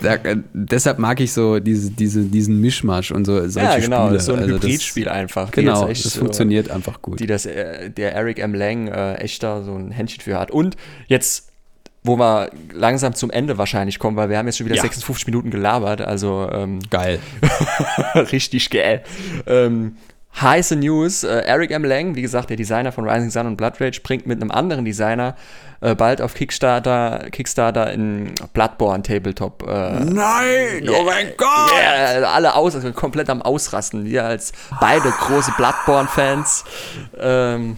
da, äh, deshalb mag ich so diese, diese, diesen Mischmasch und so solche Ja, genau, Spiele. so ein Also Hybridspiel einfach. Genau, echt das so- funktioniert einfach gut. die das äh, der Eric M. Lang äh, echt da so ein Händchen für hat. Und jetzt, wo wir langsam zum Ende wahrscheinlich kommen, weil wir haben jetzt schon wieder Ja. 56 Minuten gelabert, also ähm, Geil. richtig geil. Ähm, heiße News, äh, Eric M. Lang, wie gesagt, der Designer von Rising Sun und Blood Rage, bringt mit einem anderen Designer äh, bald auf Kickstarter, Kickstarter in Bloodborne Tabletop äh, Nein, oh mein Gott! Ja, alle aus, also komplett am Ausrasten. Wir als beide große Bloodborne-Fans. Ähm,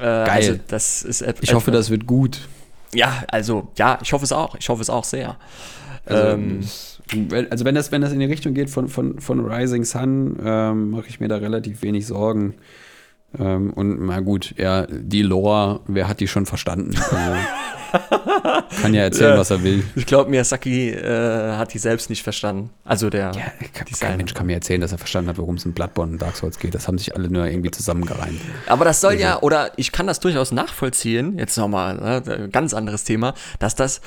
äh, Also das ist Ich hoffe, das wird gut. Ja, also, ja, ich hoffe es auch. Ich hoffe es auch sehr. Also, ähm, also wenn, das, wenn das in die Richtung geht von, von, von Rising Sun, ähm, mache ich mir da relativ wenig Sorgen. Ähm, und na gut, ja, die Lore, wer hat die schon verstanden? Also, kann ja erzählen, Ja. was er will. ich glaube, Miyazaki äh, hat die selbst nicht verstanden. Also der kein Designer. Mensch kann mir erzählen, dass er verstanden hat, worum es in Bloodborne und Dark Souls geht. Das haben sich alle nur irgendwie zusammengereimt. Aber das soll ja, oder ich kann das durchaus nachvollziehen, jetzt nochmal, ne, ganz anderes Thema, dass das,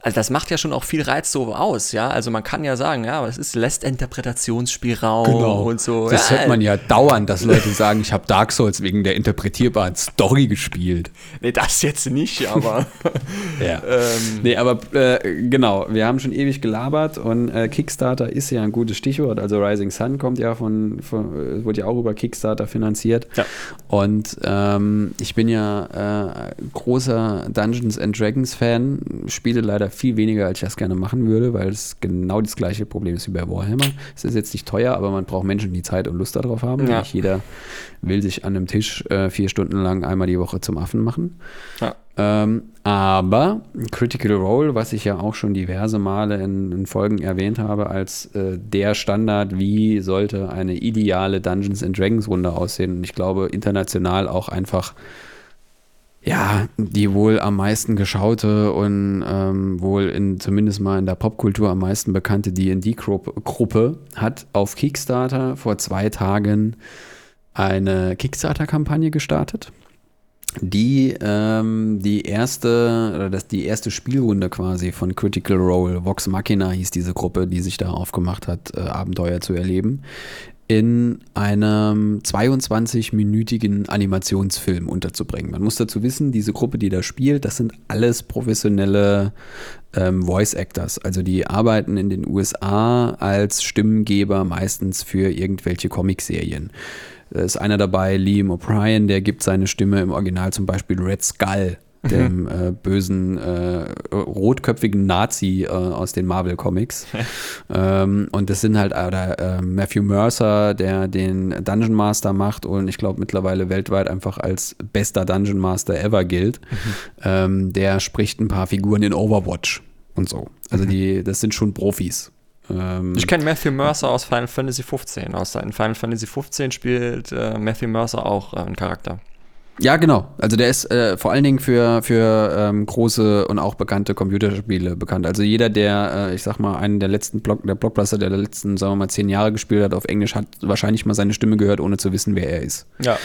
also das macht ja schon auch viel Reiz so aus, ja. Also man kann ja sagen, ja, aber es ist, lässt Interpretationsspielraum und so. Genau. Das ja, hört man ja dauernd, dass Leute sagen, ich habe Dark Souls wegen der interpretierbaren Story gespielt. Nee, das jetzt nicht, aber. Ja. ähm, Nee, aber äh, genau, wir haben schon ewig gelabert und äh, Kickstarter ist ja ein gutes Stichwort. Also Rising Sun kommt ja von, von äh, wurde ja auch über Kickstarter finanziert. Ja. Und ähm, ich bin ja äh, großer Dungeons and Dragons Fan, spiele leider viel weniger, als ich das gerne machen würde, weil es genau das gleiche Problem ist wie bei Warhammer. Es ist jetzt nicht teuer, aber man braucht Menschen, die Zeit und Lust darauf haben. Ja. Nicht jeder will sich an einem Tisch äh, vier Stunden lang einmal die Woche zum Affen machen. ja. Ähm, aber Critical Role, was ich ja auch schon diverse Male in, in Folgen erwähnt habe, als äh, der Standard, wie sollte eine ideale Dungeons and Dragons Runde aussehen. Und ich glaube, international auch einfach, ja, die wohl am meisten geschaute und ähm, wohl in, zumindest mal in der Popkultur am meisten bekannte D&D-Gruppe hat auf Kickstarter vor zwei Tagen eine Kickstarter-Kampagne gestartet die ähm, die erste oder das die erste Spielrunde quasi von Critical Role Vox Machina hieß diese Gruppe, die sich da aufgemacht hat, äh, Abenteuer zu erleben, in einem 22-minütigen Animationsfilm unterzubringen. Man muss dazu wissen, diese Gruppe, die da spielt, das sind alles professionelle ähm, Voice Actors. Also die arbeiten in den USA als Stimmengeber meistens für irgendwelche Comicserien. Da ist einer dabei, Liam O'Brien, der gibt seine Stimme im Original zum Beispiel Red Skull, dem äh, bösen, äh, rotköpfigen Nazi äh, aus den Marvel-Comics. ähm, und das sind halt oder, äh, Matthew Mercer, der den Dungeon Master macht und ich glaube mittlerweile weltweit einfach als bester Dungeon Master ever gilt. Ähm, der spricht ein paar Figuren in Overwatch und so. Also die, das sind schon Profis. Ähm, Ich kenne Matthew Mercer aus Final Fantasy 15. Aus in Final Fantasy 15 spielt äh, Matthew Mercer auch äh, einen Charakter. Ja, genau. Also der ist äh, vor allen Dingen für, für ähm, große und auch bekannte Computerspiele bekannt. Also jeder, der, äh, ich sag mal, einen der letzten Block, der Blockbuster der letzten, sagen wir mal, zehn Jahre gespielt hat auf Englisch, hat wahrscheinlich mal seine Stimme gehört, ohne zu wissen, wer er ist. Ja.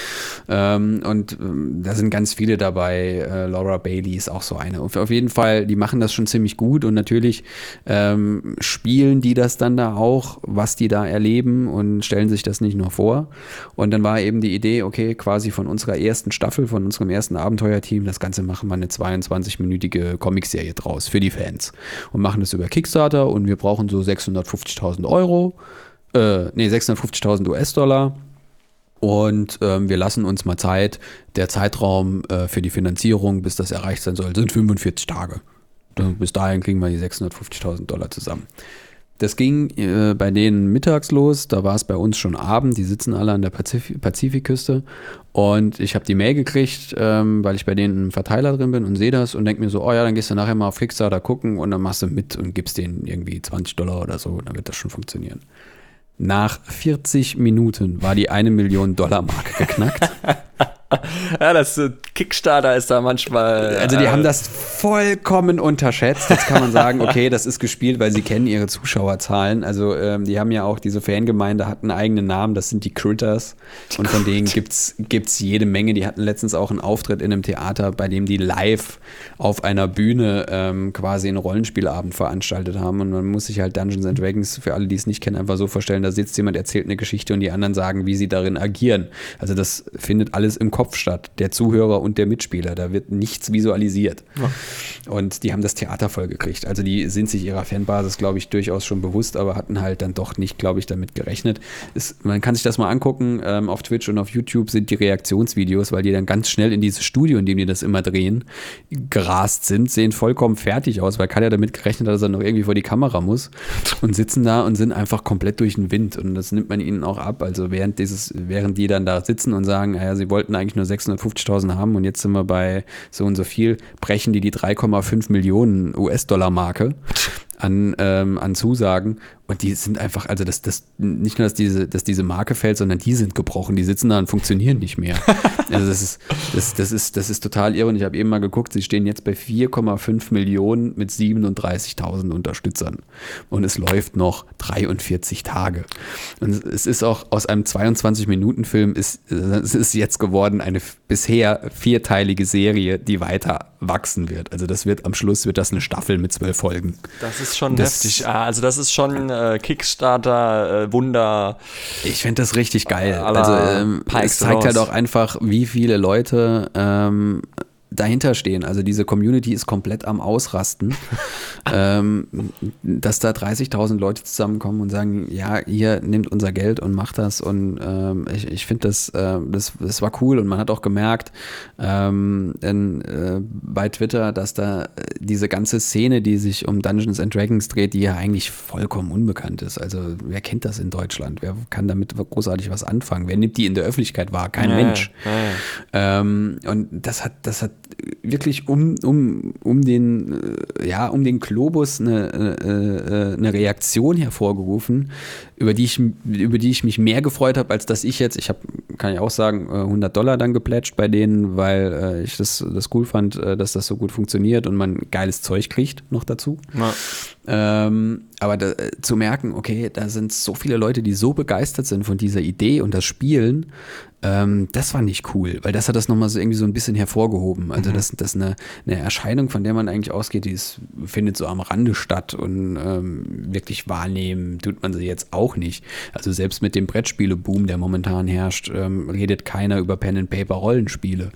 Ähm, und ähm, da sind ganz viele dabei. Äh, Laura Bailey ist auch so eine. Und auf jeden Fall, die machen das schon ziemlich gut und natürlich ähm, spielen die das dann da auch, was die da erleben und stellen sich das nicht nur vor. Und dann war eben die Idee, okay, quasi von unserer ersten Staffel von unserem ersten Abenteuerteam. Das Ganze machen wir eine 22-minütige Comicserie draus für die Fans und machen das über Kickstarter und wir brauchen so 650.000 Euro, äh, nee, 650.000 US-Dollar. Und ähm, wir lassen uns mal Zeit. Der Zeitraum äh, für die Finanzierung, bis das erreicht sein soll, sind 45 Tage. Bis dahin kriegen wir die 650.000 Dollar zusammen. Das ging äh, bei denen mittags los, da war es bei uns schon Abend, die sitzen alle an der Pazif Pazifikküste und ich habe die Mail gekriegt, ähm, weil ich bei denen im Verteiler drin bin und sehe das und denke mir so, oh ja, dann gehst du nachher mal auf Kickstarter gucken und dann machst du mit und gibst denen irgendwie 20 Dollar oder so, dann wird das schon funktionieren. Nach 40 Minuten war die eine Million Dollar Marke geknackt. ja, das äh, Kickstarter ist da manchmal. Also die äh, haben das vollkommen unterschätzt. Jetzt kann man sagen, okay, das ist gespielt, weil sie kennen ihre Zuschauerzahlen. Also ähm, die haben ja auch, diese Fangemeinde hat einen eigenen Namen, das sind die Critters. Und von denen gibt's gibt's jede Menge. Die hatten letztens auch einen Auftritt in einem Theater, bei dem die live auf einer Bühne ähm, quasi einen Rollenspielabend veranstaltet haben. Und man muss sich halt Dungeons and Dragons, für alle, die es nicht kennen, einfach so vorstellen, da sitzt jemand, erzählt eine Geschichte und die anderen sagen, wie sie darin agieren. Also das findet alles im Kopf Kopf statt, der Zuhörer und der Mitspieler. Da wird nichts visualisiert. Ja. Und die haben das Theater vollgekriegt. Also die sind sich ihrer Fanbasis, glaube ich, durchaus schon bewusst, aber hatten halt dann doch nicht, glaube ich, damit gerechnet. Es, man kann sich das mal angucken. Ähm, auf Twitch und auf YouTube sind die Reaktionsvideos, weil die dann ganz schnell in dieses Studio, in dem die das immer drehen, gerast sind, sehen vollkommen fertig aus, weil keiner damit gerechnet hat, dass er noch irgendwie vor die Kamera muss und sitzen da und sind einfach komplett durch den Wind. Und das nimmt man ihnen auch ab. Also während dieses, während die dann da sitzen und sagen, naja, sie wollten eigentlich nur 650.000 haben und jetzt sind wir bei so und so viel, brechen die die 3,5 Millionen US-Dollar-Marke an, ähm, an Zusagen und die sind einfach, also das, das, nicht nur, dass diese, dass diese Marke fällt, sondern die sind gebrochen, die sitzen da und funktionieren nicht mehr. also das ist, das, das ist, das ist total irre. Und ich habe eben mal geguckt, sie stehen jetzt bei 4,5 Millionen mit 37.000 Unterstützern. Und es läuft noch 43 Tage. Und es ist auch aus einem 22-Minuten-Film ist, es ist jetzt geworden eine bisher vierteilige Serie, die weiter wachsen wird. Also das wird am Schluss wird das eine Staffel mit zwölf Folgen. Das ist schon das, heftig. Ah, also das ist schon äh, Kickstarter, äh, Wunder. Ich finde das richtig geil. Also ähm, es zeigt halt auch einfach, wie viele Leute ähm, dahinter stehen. Also diese Community ist komplett am Ausrasten, ähm, dass da 30.000 Leute zusammenkommen und sagen, ja, ihr nehmt unser Geld und macht das. Und ähm, ich, ich finde, das, äh, das, das war cool und man hat auch gemerkt ähm, in, äh, bei Twitter, dass da diese ganze Szene, die sich um Dungeons and Dragons dreht, die ja eigentlich vollkommen unbekannt ist. Also wer kennt das in Deutschland? Wer kann damit großartig was anfangen? Wer nimmt die in der Öffentlichkeit wahr? Kein ja, Mensch. Ja. Ähm, und das hat, das hat wirklich um, um, um den, äh, ja, um den Globus eine, äh, äh, eine Reaktion hervorgerufen, über die ich, über die ich mich mehr gefreut habe, als dass ich jetzt, ich habe, kann ich auch sagen, 100 Dollar dann geplätscht bei denen, weil ich das, das cool fand, dass das so gut funktioniert und man geiles Zeug kriegt noch dazu. Ja. Ähm, aber da, zu merken, okay, da sind so viele Leute, die so begeistert sind von dieser Idee und das Spielen, ähm, das fand ich cool, weil das hat das nochmal so irgendwie so ein bisschen hervorgehoben. Also mhm. das, das ist eine, eine Erscheinung, von der man eigentlich ausgeht, die ist, findet so am Rande statt und ähm, wirklich wahrnehmen tut man sie jetzt auch nicht. Also selbst mit dem Brettspiele-Boom, der momentan herrscht, ähm, redet keiner über Pen-and-Paper-Rollenspiele.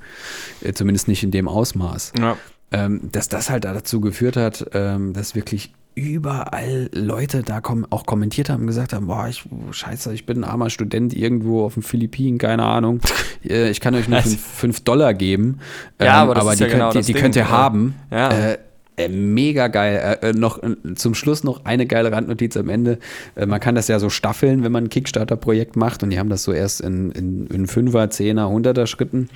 Äh, zumindest nicht in dem Ausmaß. Ja. Ähm, dass das halt dazu geführt hat, ähm, dass wirklich überall Leute da kom auch kommentiert haben, gesagt haben, boah, ich, scheiße, ich bin ein armer Student irgendwo auf den Philippinen, keine Ahnung. Äh, ich kann euch nur 5 Dollar geben. Ja, ähm, aber, aber die, ja könnt, genau die, die könnt ihr haben. Ja. Äh, äh, mega geil. Äh, äh, noch äh, zum Schluss noch eine geile Randnotiz am Ende. Äh, man kann das ja so staffeln, wenn man ein Kickstarter-Projekt macht. Und die haben das so erst in, in, in 5er, 10er, 100er Schritten.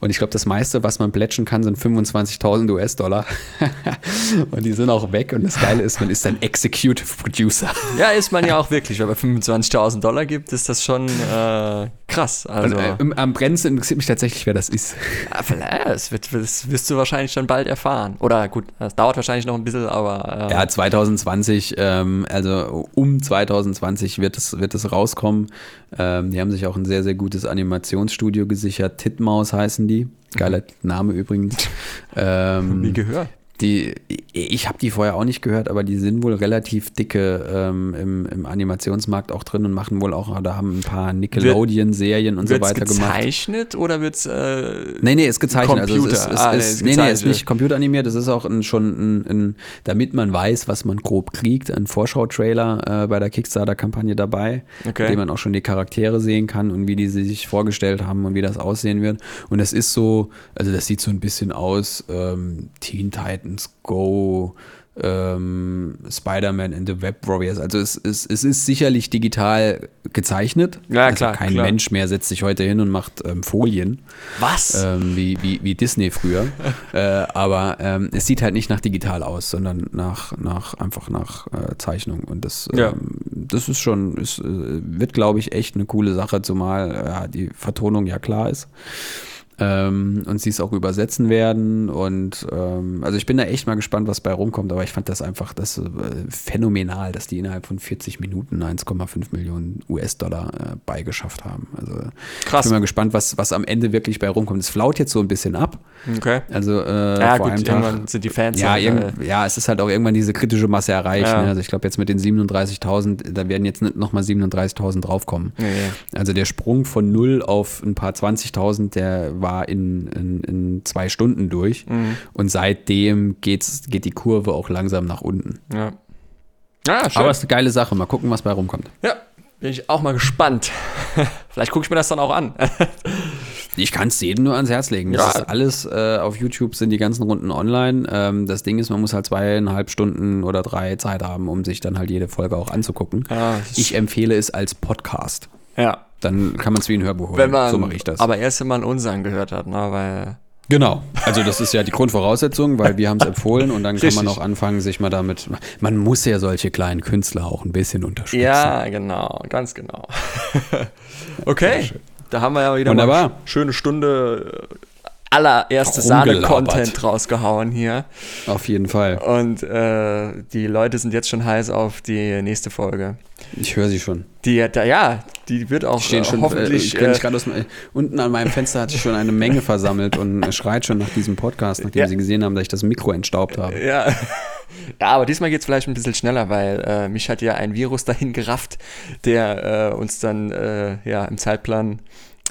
Und ich glaube, das meiste, was man plätschen kann, sind 25.000 US-Dollar. und die sind auch weg. Und das Geile ist, man ist ein Executive Producer. ja, ist man ja auch wirklich. Wenn man 25.000 Dollar gibt, ist das schon äh, krass. Also. Und, äh, am brennendsten interessiert mich tatsächlich, wer das ist. Ja, das, wird, das wirst du wahrscheinlich schon bald erfahren. Oder gut, das dauert wahrscheinlich noch ein bisschen, aber. Äh ja, 2020, ähm, also um 2020 wird es, wird es rauskommen. Ähm, die haben sich auch ein sehr, sehr gutes Animationsstudio gesichert. Titmaus heißen die. Geiler Name übrigens. Ähm, Wie gehört. Die, ich habe die vorher auch nicht gehört, aber die sind wohl relativ dicke ähm, im, im Animationsmarkt auch drin und machen wohl auch, da haben ein paar Nickelodeon-Serien und so weiter gemacht. gezeichnet oder wird's äh, Nee, nee, ist gezeichnet. Computer? Also es ist, es Ah, nee, ist, nee, nee, ist gezeichnet. nicht computeranimiert. Es ist auch ein, schon ein, ein, damit man weiß, was man grob kriegt, ein Vorschau-Trailer äh, bei der Kickstarter-Kampagne dabei, Okay. in dem man auch schon die Charaktere sehen kann und wie die sie sich vorgestellt haben und wie das aussehen wird. Und es ist so, also das sieht so ein bisschen aus, ähm, Teen Titans Go, ähm, Spider-Man and the Web Warriors. Also es, es, es ist sicherlich digital gezeichnet. Ja, also klar, Kein klar. Mensch mehr setzt sich heute hin und macht ähm, Folien was? ähm, wie, wie, wie Disney früher. äh, aber ähm, es sieht halt nicht nach digital aus, sondern nach, nach einfach nach äh, Zeichnung. Und das, ähm, Ja. das ist schon, ist, äh, wird, glaube ich, echt eine coole Sache, zumal äh, die Vertonung ja klar ist. Ähm, und sie es auch übersetzen werden. Und ähm, also ich bin da echt mal gespannt, was bei rumkommt, aber ich fand das einfach das äh, phänomenal, dass die innerhalb von 40 Minuten 1,5 Millionen US-Dollar äh, beigeschafft haben. Also Krass. ich bin mal gespannt, was, was am Ende wirklich bei rumkommt. Es flaut jetzt so ein bisschen ab. Okay. Also äh, Ja, vor gut, einem irgendwann Tag. sind die Fans Ja, halt, irgend, ja, es ist halt auch irgendwann diese kritische Masse erreicht. Ja. Ne? Also ich glaube jetzt mit den 37.000, da werden jetzt nochmal 37.000 draufkommen. Nee. Also der Sprung von 0 auf ein paar 20.000, der war in, in, in zwei Stunden durch. Mhm. Und seitdem geht's, geht die Kurve auch langsam nach unten. Ja. Ah, schön. Aber es ist eine geile Sache. Mal gucken, was bei rumkommt. ja, bin ich auch mal gespannt. Vielleicht gucke ich mir das dann auch an. Ich kann es jedem nur ans Herz legen. Das Ja. ist alles äh, auf YouTube, sind die ganzen Runden online. Ähm, das Ding ist, man muss halt zweieinhalb Stunden oder drei Zeit haben, um sich dann halt jede Folge auch anzugucken. Ja, ich empfehle es als Podcast. ja. Dann kann man es wie ein Hörbuch hören. Wenn man, so mache ich das. Aber erst, wenn man uns angehört hat, ne? weil genau. Also das ist ja die Grundvoraussetzung, weil wir haben es empfohlen und dann kann man Richtig. auch anfangen, sich mal damit. Man muss ja solche kleinen Künstler auch ein bisschen unterstützen. Ja, genau, ganz genau. okay, da haben wir ja wieder Wunderbar. eine schöne Stunde äh, allererste. Sahne-Content rausgehauen hier. Auf jeden Fall. Und äh, die Leute sind jetzt schon heiß auf die nächste Folge. Ich höre sie schon. Die, da, ja, die wird auch stehen äh, schon, hoffentlich. äh, kann Äh, ich gerade aus, unten an meinem Fenster hat sich schon eine Menge versammelt und schreit schon nach diesem Podcast, nachdem Ja. sie gesehen haben, dass ich das Mikro entstaubt habe. ja. ja, aber diesmal geht es vielleicht ein bisschen schneller, weil äh, mich hat ja ein Virus dahin gerafft, der äh, uns dann äh, ja, im Zeitplan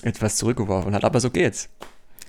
etwas zurückgeworfen hat. Aber so geht's.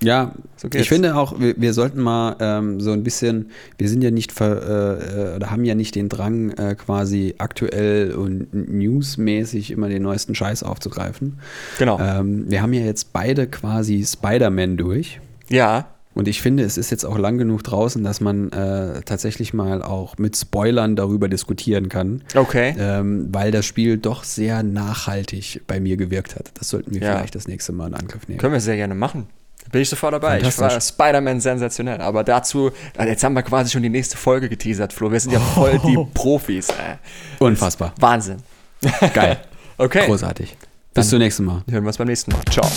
Ja, So ich finde auch, wir, wir sollten mal ähm, so ein bisschen, wir sind ja nicht, ver, äh, äh, oder haben ja nicht den Drang, äh, quasi aktuell und newsmäßig immer den neuesten Scheiß aufzugreifen. Genau. Ähm, wir haben ja jetzt beide quasi Spider-Man durch. ja, Und ich finde, es ist jetzt auch lang genug draußen, dass man äh, tatsächlich mal auch mit Spoilern darüber diskutieren kann. okay. ähm, weil das Spiel doch sehr nachhaltig bei mir gewirkt hat. Das sollten wir Ja. vielleicht das nächste Mal in Angriff nehmen. Können wir sehr gerne machen. Bin ich sofort dabei. Ich war. Spider-Man sensationell. Aber dazu, äh, jetzt haben wir quasi schon die nächste Folge geteasert, Flo. Wir sind ja voll die Profis. Ey. Unfassbar. Wahnsinn. Geil. Okay. Großartig. Bis zum nächsten Mal. Hören wir uns beim nächsten Mal. Ciao.